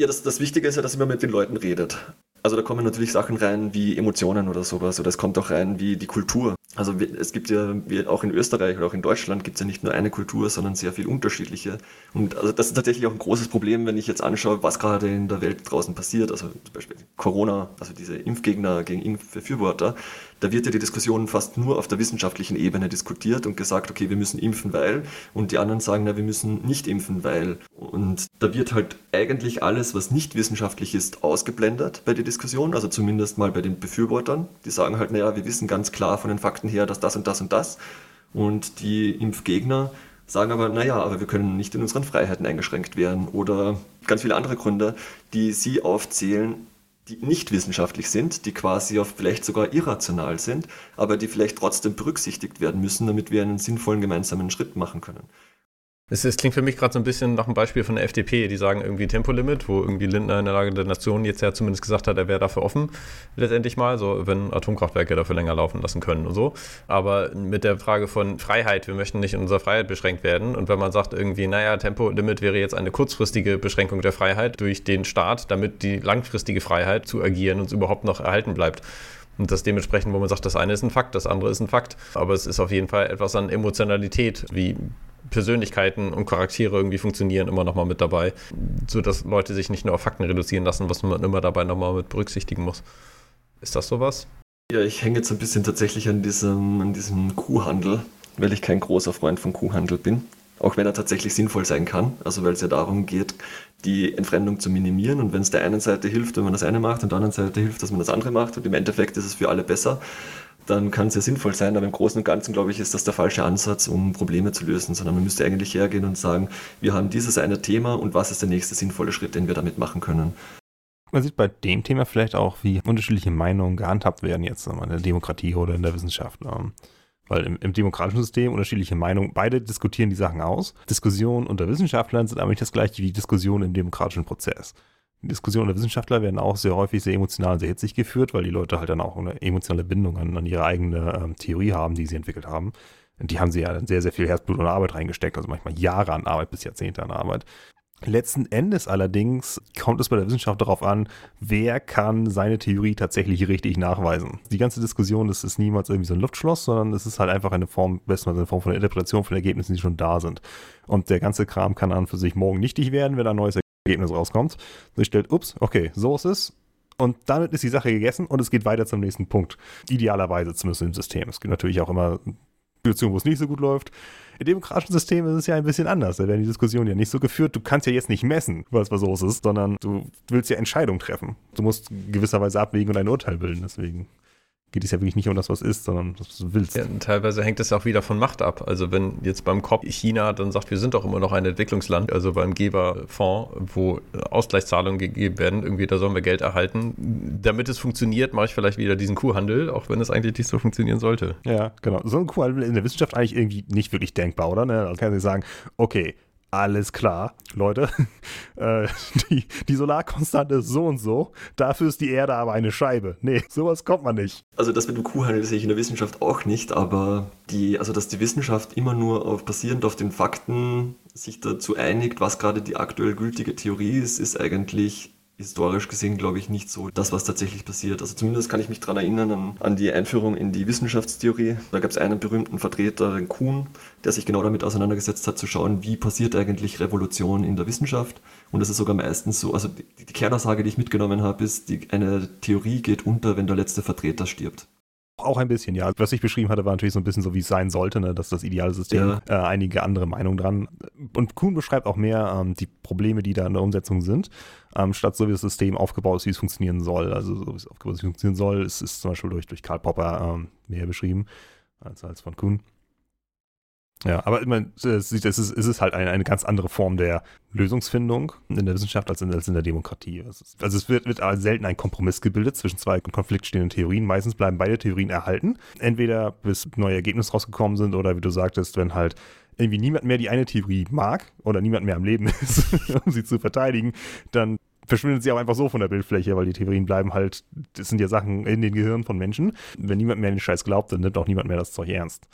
Ja, das, das Wichtige ist ja, dass man mit den Leuten redet. Also da kommen natürlich Sachen rein wie Emotionen oder sowas, oder es kommt auch rein wie die Kultur. Also es gibt ja, auch in Österreich oder auch in Deutschland gibt es ja nicht nur eine Kultur, sondern sehr viel unterschiedliche. Und also das ist tatsächlich auch ein großes Problem, wenn ich jetzt anschaue, was gerade in der Welt draußen passiert. Also zum Beispiel Corona, also diese Impfgegner gegen Impfbefürworter. Da wird ja die Diskussion fast nur auf der wissenschaftlichen Ebene diskutiert und gesagt, okay, wir müssen impfen, weil. Und die anderen sagen, na, wir müssen nicht impfen, weil. Und da wird halt eigentlich alles, was nicht wissenschaftlich ist, ausgeblendet bei der Diskussion. Also zumindest mal bei den Befürwortern. Die sagen halt, naja, wir wissen ganz klar von den Fakten her, dass das und das und das. Und die Impfgegner sagen aber, naja, aber wir können nicht in unseren Freiheiten eingeschränkt werden. Oder ganz viele andere Gründe, die sie aufzählen, die nicht wissenschaftlich sind, die quasi auch vielleicht sogar irrational sind, aber die vielleicht trotzdem berücksichtigt werden müssen, damit wir einen sinnvollen gemeinsamen Schritt machen können. Es, es klingt für mich gerade so ein bisschen nach einem Beispiel von der FDP, die sagen irgendwie Tempolimit, wo irgendwie Lindner in der Lage der Nation jetzt ja zumindest gesagt hat, er wäre dafür offen, letztendlich mal, so wenn Atomkraftwerke dafür länger laufen lassen können und so. Aber mit der Frage von Freiheit, wir möchten nicht in unserer Freiheit beschränkt werden. Und wenn man sagt irgendwie, naja, Tempolimit wäre jetzt eine kurzfristige Beschränkung der Freiheit durch den Staat, damit die langfristige Freiheit zu agieren uns überhaupt noch erhalten bleibt. Und das dementsprechend, wo man sagt, das eine ist ein Fakt, das andere ist ein Fakt. Aber es ist auf jeden Fall etwas an Emotionalität, wie Persönlichkeiten und Charaktere irgendwie funktionieren, immer nochmal mit dabei, sodass Leute sich nicht nur auf Fakten reduzieren lassen, was man immer dabei nochmal mit berücksichtigen muss. Ist das sowas? Ja, ich hänge jetzt ein bisschen tatsächlich an diesem, an diesem Kuhhandel, weil ich kein großer Freund von Kuhhandel bin. Auch wenn er tatsächlich sinnvoll sein kann, also weil es ja darum geht, die Entfremdung zu minimieren und wenn es der einen Seite hilft, wenn man das eine macht und der anderen Seite hilft, dass man das andere macht und im Endeffekt ist es für alle besser, dann kann es ja sinnvoll sein, aber im Großen und Ganzen, glaube ich, ist das der falsche Ansatz, um Probleme zu lösen, sondern man müsste eigentlich hergehen und sagen, wir haben dieses eine Thema und was ist der nächste sinnvolle Schritt, den wir damit machen können. Man sieht bei dem Thema vielleicht auch, wie unterschiedliche Meinungen gehandhabt werden jetzt in der Demokratie oder in der Wissenschaft. Ähm, weil im, im, demokratischen System unterschiedliche Meinungen, beide diskutieren die Sachen aus. Diskussionen unter Wissenschaftlern sind aber nicht das gleiche wie Diskussionen im demokratischen Prozess. Diskussionen der Wissenschaftler werden auch sehr häufig sehr emotional und sehr hitzig geführt, weil die Leute halt dann auch eine emotionale Bindung an, an ihre eigene ähm, Theorie haben, die sie entwickelt haben. Und die haben sie ja sehr, sehr viel Herzblut und Arbeit reingesteckt, also manchmal Jahre an Arbeit bis Jahrzehnte an Arbeit. Letzten Endes allerdings kommt es bei der Wissenschaft darauf an, wer kann seine Theorie tatsächlich richtig nachweisen. Die ganze Diskussion das ist niemals irgendwie so ein Luftschloss, sondern es ist halt einfach eine Form, bestenfalls eine Form von Interpretation von Ergebnissen, die schon da sind. Und der ganze Kram kann an für sich morgen nichtig werden, wenn ein neues Ergebnis rauskommt. Sie stellt, ups, okay, so ist es. Und damit ist die Sache gegessen und es geht weiter zum nächsten Punkt. Idealerweise zumindest im System. Es gibt natürlich auch immer Situationen, wo es nicht so gut läuft. Im demokratischen System ist es ja ein bisschen anders. Da werden die Diskussionen ja nicht so geführt. Du kannst ja jetzt nicht messen, was was los ist, sondern du willst ja Entscheidungen treffen. Du musst gewisserweise abwägen und ein Urteil bilden. Deswegen geht es ja wirklich nicht um das, was ist, sondern was du willst. Ja, teilweise hängt es auch wieder von Macht ab. Also wenn jetzt beim COP China dann sagt, wir sind doch immer noch ein Entwicklungsland, also beim Geberfonds, wo Ausgleichszahlungen gegeben werden, irgendwie da sollen wir Geld erhalten. Damit es funktioniert, mache ich vielleicht wieder diesen Kuhhandel, auch wenn es eigentlich nicht so funktionieren sollte. Ja, genau. So ein Kuhhandel in der Wissenschaft eigentlich irgendwie nicht wirklich denkbar, oder? Ne? Also kann ich sagen, okay, alles klar, Leute, äh, die, die Solarkonstante ist so und so, dafür ist die Erde aber eine Scheibe. Nee, sowas kommt man nicht. Also das mit dem Kuhhandel sehe ich in der Wissenschaft auch nicht, aber die, also dass die Wissenschaft immer nur auf, basierend auf den Fakten sich dazu einigt, was gerade die aktuell gültige Theorie ist, ist eigentlich historisch gesehen, glaube ich, nicht so das, was tatsächlich passiert. Also zumindest kann ich mich daran erinnern an, an, die Einführung in die Wissenschaftstheorie. Da gab es einen berühmten Vertreter, den Kuhn, der sich genau damit auseinandergesetzt hat, zu schauen, wie passiert eigentlich Revolution in der Wissenschaft. Und das ist sogar meistens so, also die, die Kernaussage, die ich mitgenommen habe, ist, die, eine Theorie geht unter, wenn der letzte Vertreter stirbt. Auch ein bisschen, ja. Was ich beschrieben hatte, war natürlich so ein bisschen so, wie es sein sollte, ne? dass das ideale System. Ja. Äh, einige andere Meinungen dran. Und Kuhn beschreibt auch mehr ähm, die Probleme, die da in der Umsetzung sind, ähm, statt so wie das System aufgebaut ist, wie es funktionieren soll. Also so wie es aufgebaut ist, wie es funktionieren soll, ist, ist zum Beispiel durch, durch Karl Popper ähm, mehr beschrieben als, als von Kuhn. Ja, aber ich meine, es ist, es ist halt eine, eine ganz andere Form der Lösungsfindung in der Wissenschaft als in, als in der Demokratie. Also es wird, wird selten ein Kompromiss gebildet zwischen zwei konfliktstehenden Theorien. Meistens bleiben beide Theorien erhalten. Entweder bis neue Ergebnisse rausgekommen sind oder wie du sagtest, wenn halt irgendwie niemand mehr die eine Theorie mag oder niemand mehr am Leben ist, um sie zu verteidigen, dann verschwindet sie auch einfach so von der Bildfläche, weil die Theorien bleiben halt, das sind ja Sachen in den Gehirnen von Menschen. Wenn niemand mehr an den Scheiß glaubt, dann nimmt auch niemand mehr das Zeug ernst.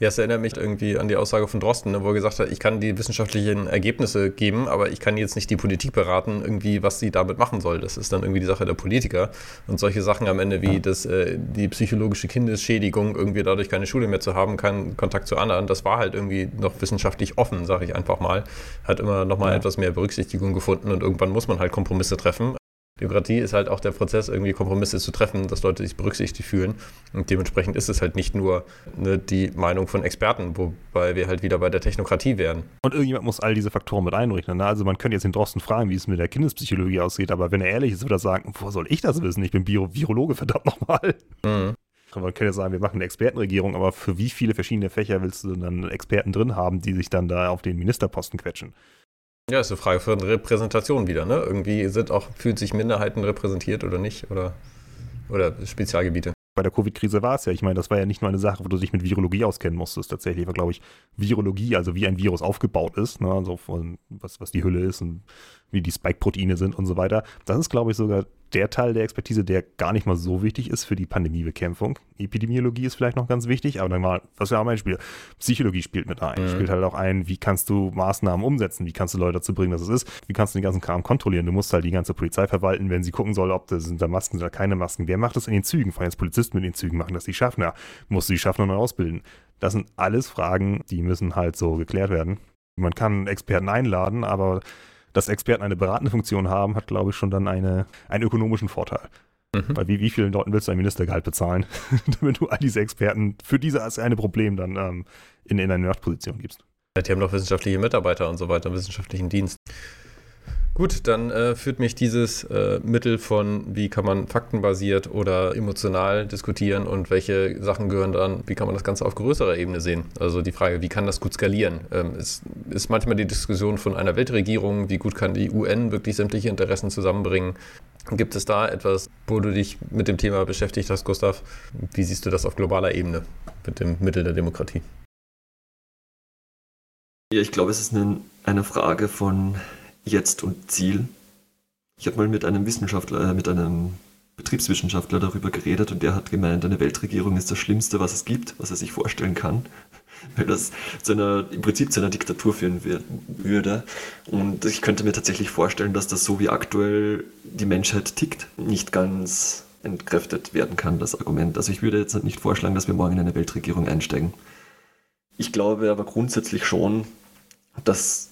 Ja, es erinnert mich irgendwie an die Aussage von Drosten, ne, wo er gesagt hat, ich kann die wissenschaftlichen Ergebnisse geben, aber ich kann jetzt nicht die Politik beraten, irgendwie, was sie damit machen soll. Das ist dann irgendwie die Sache der Politiker. Und solche Sachen am Ende wie das, äh, die psychologische Kindesschädigung, irgendwie dadurch keine Schule mehr zu haben, keinen Kontakt zu anderen, das war halt irgendwie noch wissenschaftlich offen, sage ich einfach mal. Hat immer nochmal ja. etwas mehr Berücksichtigung gefunden und irgendwann muss man halt Kompromisse treffen. Demokratie ist halt auch der Prozess, irgendwie Kompromisse zu treffen, dass Leute sich berücksichtigt fühlen. Und dementsprechend ist es halt nicht nur ne, die Meinung von Experten, wobei wir halt wieder bei der Technokratie wären. Und irgendjemand muss all diese Faktoren mit einrechnen. Ne? Also man könnte jetzt den Drosten fragen, wie es mit der Kindespsychologie aussieht, aber wenn er ehrlich ist, würde er sagen, wo soll ich das wissen? Ich bin Bio Virologe, verdammt nochmal. Mhm. Man könnte sagen, wir machen eine Expertenregierung, aber für wie viele verschiedene Fächer willst du dann Experten drin haben, die sich dann da auf den Ministerposten quetschen? Ja, ist eine Frage von Repräsentation wieder, ne? Irgendwie sind auch, fühlen sich Minderheiten repräsentiert oder nicht? Oder, oder Spezialgebiete. Bei der Covid-Krise war es ja. Ich meine, das war ja nicht nur eine Sache, wo du dich mit Virologie auskennen musstest. Tatsächlich war, glaube ich, Virologie, also wie ein Virus aufgebaut ist, ne? also von, was, was die Hülle ist und wie die Spike-Proteine sind und so weiter. Das ist, glaube ich, sogar der Teil der Expertise, der gar nicht mal so wichtig ist für die Pandemiebekämpfung. Epidemiologie ist vielleicht noch ganz wichtig, aber dann mal, was ja auch mein Spiel, Psychologie spielt mit ein. Mhm. Spielt halt auch ein, wie kannst du Maßnahmen umsetzen, wie kannst du Leute dazu bringen, dass es ist, wie kannst du den ganzen Kram kontrollieren. Du musst halt die ganze Polizei verwalten, wenn sie gucken soll, ob das sind da Masken oder keine Masken. Wer macht das in den Zügen? Vor allem jetzt Polizisten mit den Zügen machen das die Schaffner. Musst du die Schaffner neu ausbilden? Das sind alles Fragen, die müssen halt so geklärt werden. Man kann Experten einladen, aber dass Experten eine beratende Funktion haben, hat, glaube ich, schon dann eine, einen ökonomischen Vorteil. Mhm. Weil wie, wie vielen Leuten willst du ein Ministergehalt bezahlen, damit du all diese Experten für dieses eine Problem dann ähm, in, in eine Machtposition gibst? Die haben doch wissenschaftliche Mitarbeiter und so weiter, wissenschaftlichen Dienst. Gut, dann äh, führt mich dieses äh, Mittel von, wie kann man faktenbasiert oder emotional diskutieren und welche Sachen gehören dann, wie kann man das Ganze auf größerer Ebene sehen? Also die Frage, wie kann das gut skalieren? Ähm, es ist manchmal die Diskussion von einer Weltregierung, wie gut kann die UN wirklich sämtliche Interessen zusammenbringen? Gibt es da etwas, wo du dich mit dem Thema beschäftigt hast, Gustav? Wie siehst du das auf globaler Ebene mit dem Mittel der Demokratie? Ja, ich glaube, es ist eine, eine Frage von Jetzt und Ziel. Ich habe mal mit einem Wissenschaftler, äh, mit einem Betriebswissenschaftler darüber geredet und der hat gemeint, eine Weltregierung ist das Schlimmste, was es gibt, was er sich vorstellen kann, weil das zu einer, im Prinzip zu einer Diktatur führen würde. Und ich könnte mir tatsächlich vorstellen, dass das so wie aktuell die Menschheit tickt, nicht ganz entkräftet werden kann, das Argument. Also ich würde jetzt nicht vorschlagen, dass wir morgen in eine Weltregierung einsteigen. Ich glaube aber grundsätzlich schon, dass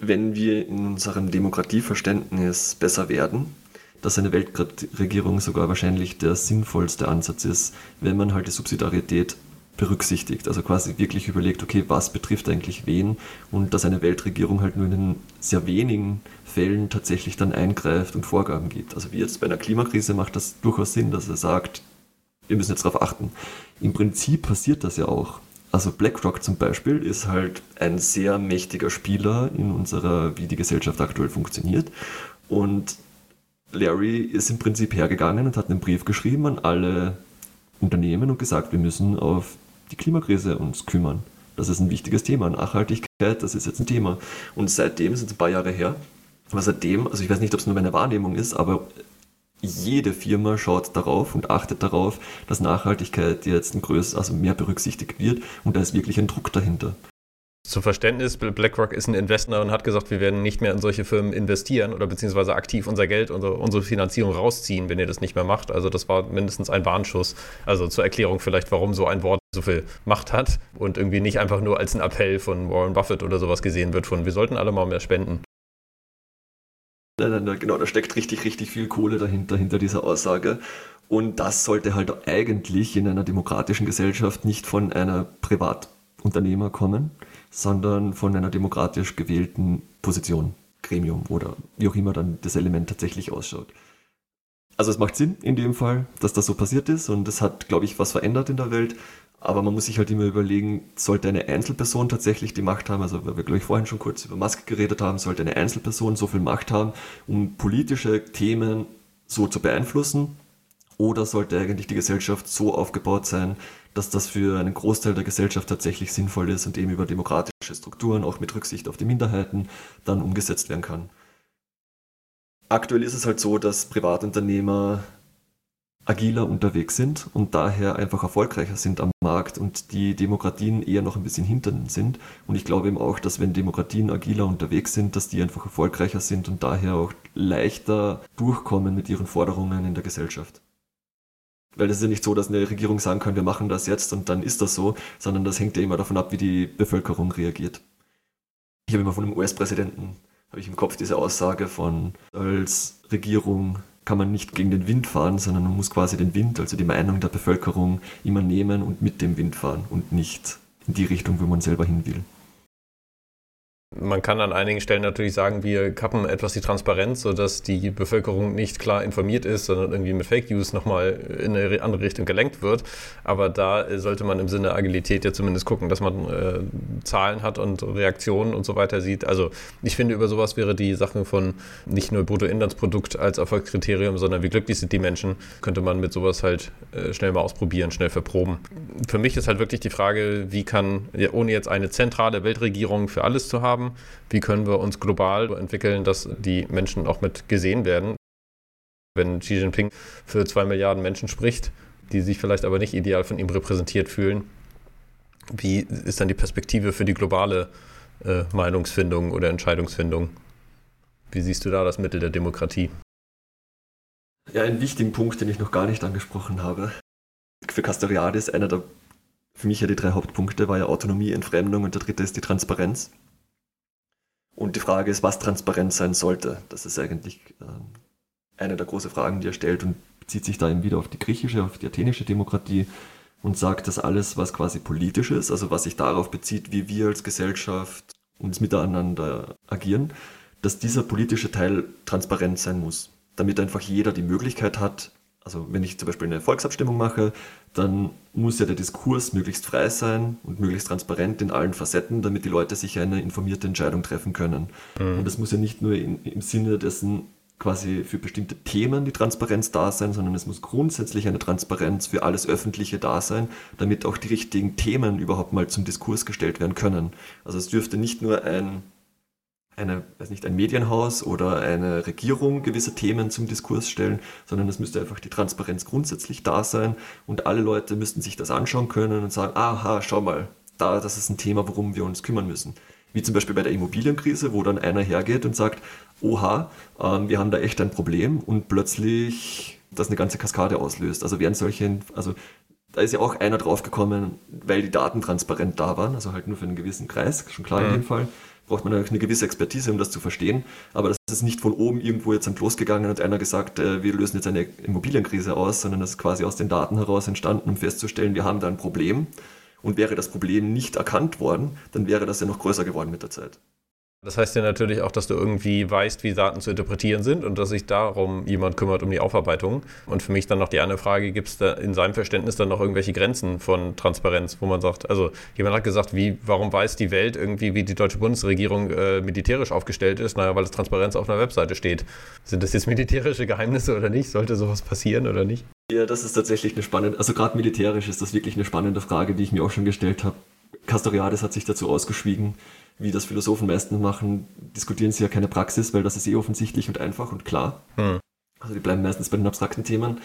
wenn wir in unserem Demokratieverständnis besser werden, dass eine Weltregierung sogar wahrscheinlich der sinnvollste Ansatz ist, wenn man halt die Subsidiarität berücksichtigt. Also quasi wirklich überlegt, okay, was betrifft eigentlich wen und dass eine Weltregierung halt nur in sehr wenigen Fällen tatsächlich dann eingreift und Vorgaben gibt. Also wie jetzt bei einer Klimakrise macht das durchaus Sinn, dass er sagt, wir müssen jetzt darauf achten. Im Prinzip passiert das ja auch. Also BlackRock zum Beispiel ist halt ein sehr mächtiger Spieler in unserer, wie die Gesellschaft aktuell funktioniert. Und Larry ist im Prinzip hergegangen und hat einen Brief geschrieben an alle Unternehmen und gesagt, wir müssen auf die Klimakrise uns kümmern. Das ist ein wichtiges Thema. Nachhaltigkeit, das ist jetzt ein Thema. Und seitdem, sind es ein paar Jahre her, aber seitdem, also ich weiß nicht, ob es nur meine Wahrnehmung ist, aber jede Firma schaut darauf und achtet darauf, dass Nachhaltigkeit jetzt ein größeres, also mehr berücksichtigt wird und da ist wirklich ein Druck dahinter. Zum Verständnis, BlackRock ist ein Investor und hat gesagt, wir werden nicht mehr in solche Firmen investieren oder beziehungsweise aktiv unser Geld, unsere, unsere Finanzierung rausziehen, wenn ihr das nicht mehr macht. Also das war mindestens ein Warnschuss. Also zur Erklärung vielleicht, warum so ein Wort so viel Macht hat und irgendwie nicht einfach nur als ein Appell von Warren Buffett oder sowas gesehen wird von, wir sollten alle mal mehr spenden. Nein, nein, nein, genau, da steckt richtig, richtig viel Kohle dahinter, hinter dieser Aussage. Und das sollte halt eigentlich in einer demokratischen Gesellschaft nicht von einer Privatunternehmer kommen, sondern von einer demokratisch gewählten Position, Gremium oder wie auch immer dann das Element tatsächlich ausschaut. Also es macht Sinn in dem Fall, dass das so passiert ist und es hat, glaube ich, was verändert in der Welt. Aber man muss sich halt immer überlegen, sollte eine Einzelperson tatsächlich die Macht haben, also weil wir, glaube ich, vorhin schon kurz über Maske geredet haben, sollte eine Einzelperson so viel Macht haben, um politische Themen so zu beeinflussen? Oder sollte eigentlich die Gesellschaft so aufgebaut sein, dass das für einen Großteil der Gesellschaft tatsächlich sinnvoll ist und eben über demokratische Strukturen, auch mit Rücksicht auf die Minderheiten, dann umgesetzt werden kann? Aktuell ist es halt so, dass Privatunternehmer agiler unterwegs sind und daher einfach erfolgreicher sind am Markt und die Demokratien eher noch ein bisschen hinter sind. Und ich glaube eben auch, dass wenn Demokratien agiler unterwegs sind, dass die einfach erfolgreicher sind und daher auch leichter durchkommen mit ihren Forderungen in der Gesellschaft. Weil es ist ja nicht so, dass eine Regierung sagen kann, wir machen das jetzt und dann ist das so, sondern das hängt ja immer davon ab, wie die Bevölkerung reagiert. Ich habe immer von einem US-Präsidenten, habe ich im Kopf diese Aussage von, als Regierung kann man nicht gegen den Wind fahren, sondern man muss quasi den Wind, also die Meinung der Bevölkerung, immer nehmen und mit dem Wind fahren und nicht in die Richtung, wo man selber hin will. Man kann an einigen Stellen natürlich sagen, wir kappen etwas die Transparenz, sodass die Bevölkerung nicht klar informiert ist, sondern irgendwie mit Fake News nochmal in eine andere Richtung gelenkt wird. Aber da sollte man im Sinne Agilität ja zumindest gucken, dass man äh, Zahlen hat und Reaktionen und so weiter sieht. Also ich finde, über sowas wäre die Sache von nicht nur Bruttoinlandsprodukt als Erfolgskriterium, sondern wie glücklich sind die Menschen, könnte man mit sowas halt äh, schnell mal ausprobieren, schnell verproben. Für mich ist halt wirklich die Frage, wie kann, ohne jetzt eine zentrale Weltregierung für alles zu haben, haben. Wie können wir uns global entwickeln, dass die Menschen auch mit gesehen werden? Wenn Xi Jinping für zwei Milliarden Menschen spricht, die sich vielleicht aber nicht ideal von ihm repräsentiert fühlen, wie ist dann die Perspektive für die globale äh, Meinungsfindung oder Entscheidungsfindung? Wie siehst du da das Mittel der Demokratie? Ja, einen wichtigen Punkt, den ich noch gar nicht angesprochen habe. Für Castoriadis, einer der, für mich ja die drei Hauptpunkte, war ja Autonomie, Entfremdung und der dritte ist die Transparenz. Und die Frage ist, was transparent sein sollte. Das ist eigentlich äh, eine der großen Fragen, die er stellt und bezieht sich da eben wieder auf die griechische, auf die athenische Demokratie und sagt, dass alles, was quasi politisch ist, also was sich darauf bezieht, wie wir als Gesellschaft uns miteinander agieren, dass dieser politische Teil transparent sein muss, damit einfach jeder die Möglichkeit hat, also wenn ich zum Beispiel eine Volksabstimmung mache, dann muss ja der Diskurs möglichst frei sein und möglichst transparent in allen Facetten, damit die Leute sich eine informierte Entscheidung treffen können. Mhm. Und es muss ja nicht nur in, im Sinne dessen quasi für bestimmte Themen die Transparenz da sein, sondern es muss grundsätzlich eine Transparenz für alles Öffentliche da sein, damit auch die richtigen Themen überhaupt mal zum Diskurs gestellt werden können. Also es dürfte nicht nur ein eine, weiß nicht, ein Medienhaus oder eine Regierung gewisse Themen zum Diskurs stellen, sondern es müsste einfach die Transparenz grundsätzlich da sein und alle Leute müssten sich das anschauen können und sagen, aha, schau mal, da, das ist ein Thema, worum wir uns kümmern müssen. Wie zum Beispiel bei der Immobilienkrise, wo dann einer hergeht und sagt, oha, ähm, wir haben da echt ein Problem und plötzlich das eine ganze Kaskade auslöst. Also werden solche, also da ist ja auch einer draufgekommen, weil die Daten transparent da waren, also halt nur für einen gewissen Kreis, schon klar in mhm. dem Fall braucht man eine gewisse Expertise, um das zu verstehen. Aber das ist nicht von oben irgendwo jetzt losgegangen und einer gesagt, äh, wir lösen jetzt eine Immobilienkrise aus, sondern das ist quasi aus den Daten heraus entstanden, um festzustellen, wir haben da ein Problem. Und wäre das Problem nicht erkannt worden, dann wäre das ja noch größer geworden mit der Zeit. Das heißt ja natürlich auch, dass du irgendwie weißt, wie Daten zu interpretieren sind und dass sich darum jemand kümmert um die Aufarbeitung. Und für mich dann noch die andere Frage, gibt es da in seinem Verständnis dann noch irgendwelche Grenzen von Transparenz, wo man sagt, also jemand hat gesagt, wie, warum weiß die Welt irgendwie, wie die deutsche Bundesregierung äh, militärisch aufgestellt ist? Naja, weil es Transparenz auf einer Webseite steht. Sind das jetzt militärische Geheimnisse oder nicht? Sollte sowas passieren oder nicht? Ja, das ist tatsächlich eine spannende, also gerade militärisch ist das wirklich eine spannende Frage, die ich mir auch schon gestellt habe. Castoriadis hat sich dazu ausgeschwiegen wie das Philosophen meistens machen, diskutieren sie ja keine Praxis, weil das ist eh offensichtlich und einfach und klar. Hm. Also die bleiben meistens bei den abstrakten Themen.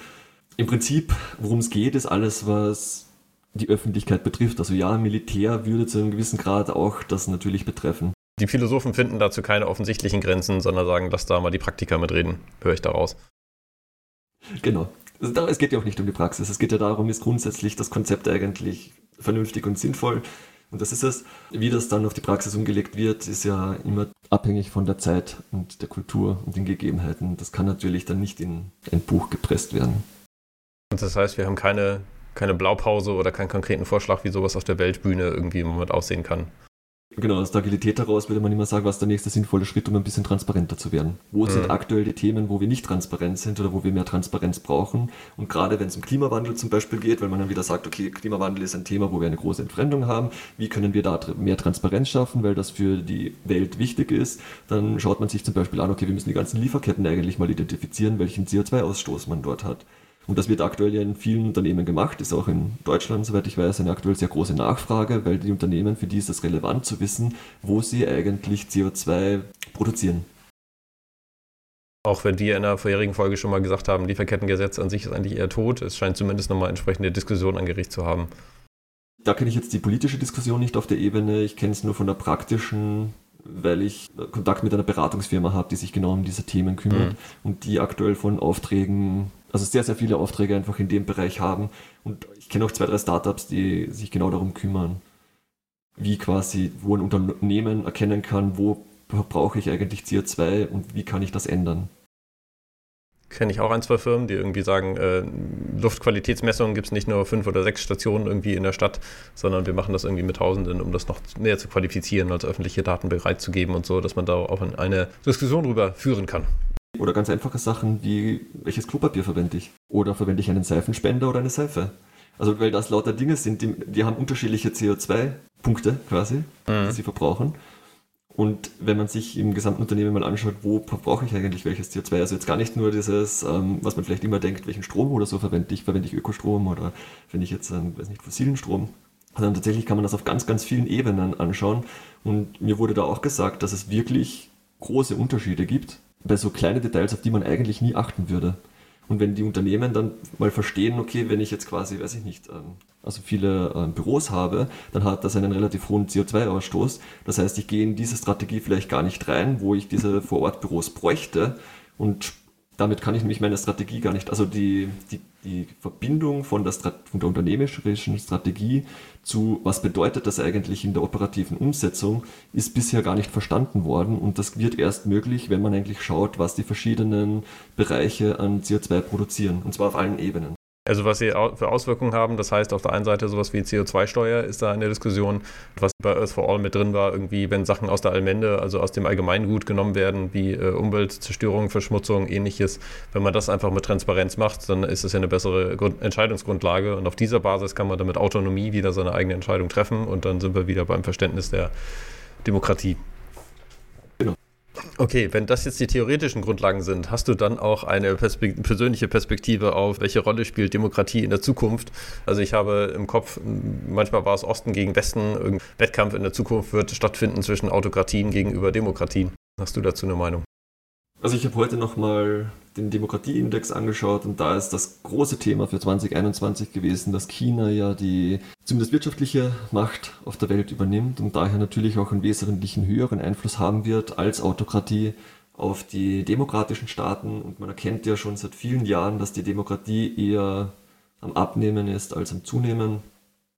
Im Prinzip, worum es geht, ist alles, was die Öffentlichkeit betrifft. Also ja, Militär würde zu einem gewissen Grad auch das natürlich betreffen. Die Philosophen finden dazu keine offensichtlichen Grenzen, sondern sagen, lass da mal die Praktiker mitreden, höre ich daraus. Genau. Also es geht ja auch nicht um die Praxis. Es geht ja darum, ist grundsätzlich das Konzept eigentlich vernünftig und sinnvoll. Und das ist es. Wie das dann auf die Praxis umgelegt wird, ist ja immer abhängig von der Zeit und der Kultur und den Gegebenheiten. Das kann natürlich dann nicht in ein Buch gepresst werden. Und das heißt, wir haben keine, keine Blaupause oder keinen konkreten Vorschlag, wie sowas auf der Weltbühne irgendwie im Moment aussehen kann. Genau, aus der Agilität heraus würde man immer sagen, was der nächste sinnvolle Schritt, um ein bisschen transparenter zu werden. Wo mhm. sind aktuell die Themen, wo wir nicht transparent sind oder wo wir mehr Transparenz brauchen? Und gerade wenn es um Klimawandel zum Beispiel geht, weil man dann wieder sagt, okay, Klimawandel ist ein Thema, wo wir eine große Entfremdung haben, wie können wir da mehr Transparenz schaffen, weil das für die Welt wichtig ist, dann schaut man sich zum Beispiel an, okay, wir müssen die ganzen Lieferketten eigentlich mal identifizieren, welchen CO2-Ausstoß man dort hat. Und das wird aktuell ja in vielen Unternehmen gemacht, ist auch in Deutschland, soweit ich weiß, eine aktuell sehr große Nachfrage, weil die Unternehmen, für die ist es relevant zu wissen, wo sie eigentlich CO2 produzieren. Auch wenn wir in der vorherigen Folge schon mal gesagt haben, Lieferkettengesetz an sich ist eigentlich eher tot, es scheint zumindest nochmal entsprechende Diskussionen an Gericht zu haben. Da kenne ich jetzt die politische Diskussion nicht auf der Ebene, ich kenne es nur von der praktischen weil ich Kontakt mit einer Beratungsfirma habe, die sich genau um diese Themen kümmert mhm. und die aktuell von Aufträgen also sehr, sehr viele Aufträge einfach in dem Bereich haben. Und ich kenne auch zwei, drei Startups, die sich genau darum kümmern, wie quasi, wo ein Unternehmen erkennen kann, wo brauche ich eigentlich CO2 und wie kann ich das ändern. Kenne ich auch ein, zwei Firmen, die irgendwie sagen, äh, Luftqualitätsmessungen gibt es nicht nur fünf oder sechs Stationen irgendwie in der Stadt, sondern wir machen das irgendwie mit Tausenden, um das noch mehr zu qualifizieren, als öffentliche Daten bereitzugeben und so, dass man da auch eine Diskussion drüber führen kann. Oder ganz einfache Sachen wie, welches Klopapier verwende ich? Oder verwende ich einen Seifenspender oder eine Seife? Also, weil das lauter Dinge sind, die, die haben unterschiedliche CO2-Punkte quasi, mhm. die sie verbrauchen. Und wenn man sich im gesamten Unternehmen mal anschaut, wo brauche ich eigentlich welches CO2? Also jetzt gar nicht nur dieses, ähm, was man vielleicht immer denkt, welchen Strom oder so verwende ich, verwende ich Ökostrom oder wenn ich jetzt, ähm, weiß nicht, fossilen Strom. Sondern tatsächlich kann man das auf ganz, ganz vielen Ebenen anschauen. Und mir wurde da auch gesagt, dass es wirklich große Unterschiede gibt bei so kleinen Details, auf die man eigentlich nie achten würde. Und wenn die Unternehmen dann mal verstehen, okay, wenn ich jetzt quasi, weiß ich nicht, ähm, also viele ähm, Büros habe, dann hat das einen relativ hohen CO2-Ausstoß. Das heißt, ich gehe in diese Strategie vielleicht gar nicht rein, wo ich diese Vorortbüros bräuchte und damit kann ich nämlich meine Strategie gar nicht, also die, die, die Verbindung von der, von der unternehmerischen Strategie zu, was bedeutet das eigentlich in der operativen Umsetzung, ist bisher gar nicht verstanden worden und das wird erst möglich, wenn man eigentlich schaut, was die verschiedenen Bereiche an CO2 produzieren und zwar auf allen Ebenen. Also was sie für Auswirkungen haben, das heißt auf der einen Seite sowas wie CO2-Steuer ist da in der Diskussion, was bei Earth for All mit drin war, irgendwie wenn Sachen aus der Allmende, also aus dem Allgemeingut genommen werden, wie äh, Umweltzerstörung, Verschmutzung, ähnliches, wenn man das einfach mit Transparenz macht, dann ist es ja eine bessere Grund Entscheidungsgrundlage und auf dieser Basis kann man dann mit Autonomie wieder seine eigene Entscheidung treffen und dann sind wir wieder beim Verständnis der Demokratie. Okay, wenn das jetzt die theoretischen Grundlagen sind, hast du dann auch eine Perspekt persönliche Perspektive auf, welche Rolle spielt Demokratie in der Zukunft? Also ich habe im Kopf, manchmal war es Osten gegen Westen, ein Wettkampf in der Zukunft wird stattfinden zwischen Autokratien gegenüber Demokratien. Hast du dazu eine Meinung? Also ich habe heute nochmal den Demokratieindex angeschaut und da ist das große Thema für 2021 gewesen, dass China ja die zumindest wirtschaftliche Macht auf der Welt übernimmt und daher natürlich auch einen wesentlichen höheren Einfluss haben wird als Autokratie auf die demokratischen Staaten und man erkennt ja schon seit vielen Jahren, dass die Demokratie eher am Abnehmen ist als am Zunehmen.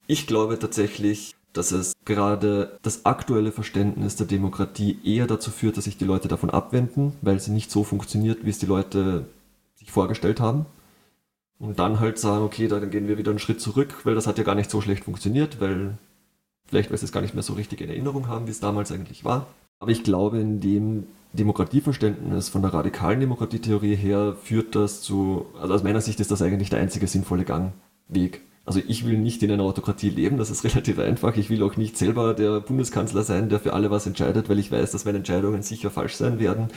Ich glaube tatsächlich, dass es gerade das aktuelle Verständnis der Demokratie eher dazu führt, dass sich die Leute davon abwenden, weil sie nicht so funktioniert, wie es die Leute sich vorgestellt haben. Und dann halt sagen, okay, dann gehen wir wieder einen Schritt zurück, weil das hat ja gar nicht so schlecht funktioniert, weil vielleicht, weil sie es gar nicht mehr so richtig in Erinnerung haben, wie es damals eigentlich war. Aber ich glaube, in dem Demokratieverständnis von der radikalen Demokratietheorie her führt das zu, also aus meiner Sicht ist das eigentlich der einzige sinnvolle Gangweg. Also ich will nicht in einer Autokratie leben, das ist relativ einfach. Ich will auch nicht selber der Bundeskanzler sein, der für alle was entscheidet, weil ich weiß, dass meine Entscheidungen sicher falsch sein werden.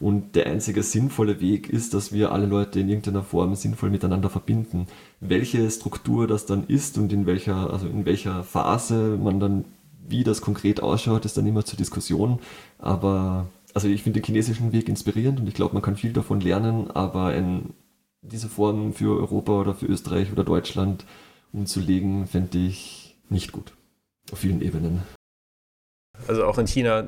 Und der einzige sinnvolle Weg ist, dass wir alle Leute in irgendeiner Form sinnvoll miteinander verbinden. Welche Struktur das dann ist und in welcher, also in welcher Phase man dann, wie das konkret ausschaut, ist dann immer zur Diskussion. Aber also ich finde den chinesischen Weg inspirierend und ich glaube, man kann viel davon lernen, aber in diese Form für Europa oder für Österreich oder Deutschland umzulegen, fände ich nicht gut. Auf vielen Ebenen. Also auch in China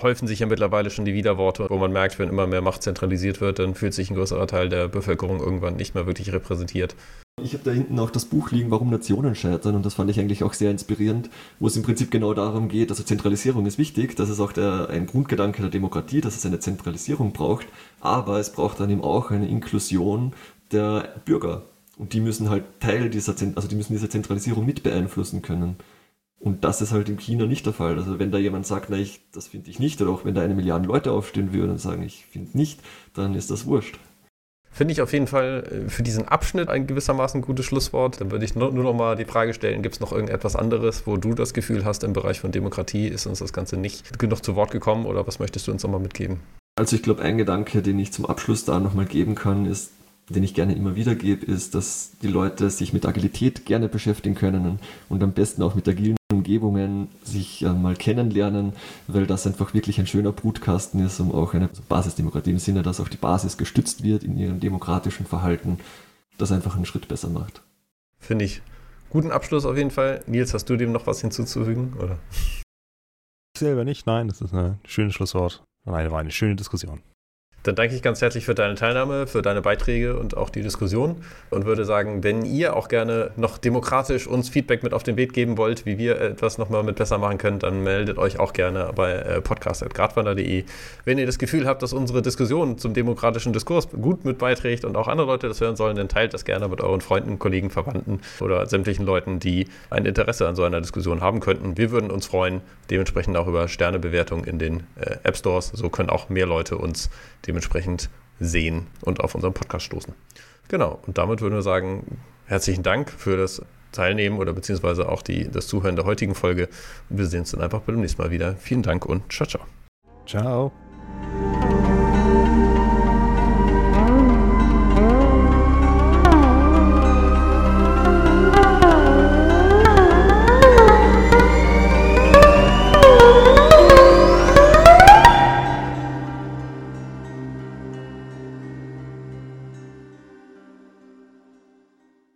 häufen sich ja mittlerweile schon die Widerworte, wo man merkt, wenn immer mehr Macht zentralisiert wird, dann fühlt sich ein größerer Teil der Bevölkerung irgendwann nicht mehr wirklich repräsentiert. Ich habe da hinten auch das Buch liegen, Warum Nationen scheitern und das fand ich eigentlich auch sehr inspirierend, wo es im Prinzip genau darum geht, also Zentralisierung ist wichtig, das ist auch der, ein Grundgedanke der Demokratie, dass es eine Zentralisierung braucht, aber es braucht dann eben auch eine Inklusion der Bürger Und die müssen halt Teil dieser, also die müssen diese Zentralisierung mit beeinflussen können. Und das ist halt in China nicht der Fall. Also wenn da jemand sagt, na, ich, das finde ich nicht, oder auch wenn da eine Milliarde Leute aufstehen würden und sagen, ich finde nicht, dann ist das wurscht. Finde ich auf jeden Fall äh, für diesen Abschnitt ein gewissermaßen gutes Schlusswort. Dann würde ich nur, nur noch mal die Frage stellen, gibt es noch irgendetwas anderes, wo du das Gefühl hast, im Bereich von Demokratie ist uns das Ganze nicht genug zu Wort gekommen oder was möchtest du uns nochmal mitgeben? Also ich glaube, ein Gedanke, den ich zum Abschluss da nochmal geben kann, ist, den ich gerne immer wieder gebe, ist, dass die Leute sich mit Agilität gerne beschäftigen können und am besten auch mit agilen Umgebungen sich äh, mal kennenlernen, weil das einfach wirklich ein schöner Brutkasten ist, um auch eine Basisdemokratie im Sinne, dass auch die Basis gestützt wird in ihrem demokratischen Verhalten, das einfach einen Schritt besser macht. Finde ich. Guten Abschluss auf jeden Fall. Nils, hast du dem noch was hinzuzufügen? Oder? Ich selber nicht, nein, das ist ein schönes Schlusswort. Nein, war eine schöne Diskussion. Dann danke ich ganz herzlich für deine Teilnahme, für deine Beiträge und auch die Diskussion und würde sagen, wenn ihr auch gerne noch demokratisch uns Feedback mit auf den Weg geben wollt, wie wir etwas nochmal mit besser machen können, dann meldet euch auch gerne bei äh, podcast.gradwander.de. Wenn ihr das Gefühl habt, dass unsere Diskussion zum demokratischen Diskurs gut mit beiträgt und auch andere Leute das hören sollen, dann teilt das gerne mit euren Freunden, Kollegen, Verwandten oder sämtlichen Leuten, die ein Interesse an so einer Diskussion haben könnten. Wir würden uns freuen, dementsprechend auch über Sternebewertungen in den äh, App Stores. So können auch mehr Leute uns dementsprechend sehen und auf unseren Podcast stoßen. Genau, und damit würden wir sagen, herzlichen Dank für das Teilnehmen oder beziehungsweise auch die, das Zuhören der heutigen Folge. Wir sehen uns dann einfach beim nächsten Mal wieder. Vielen Dank und ciao, ciao. Ciao.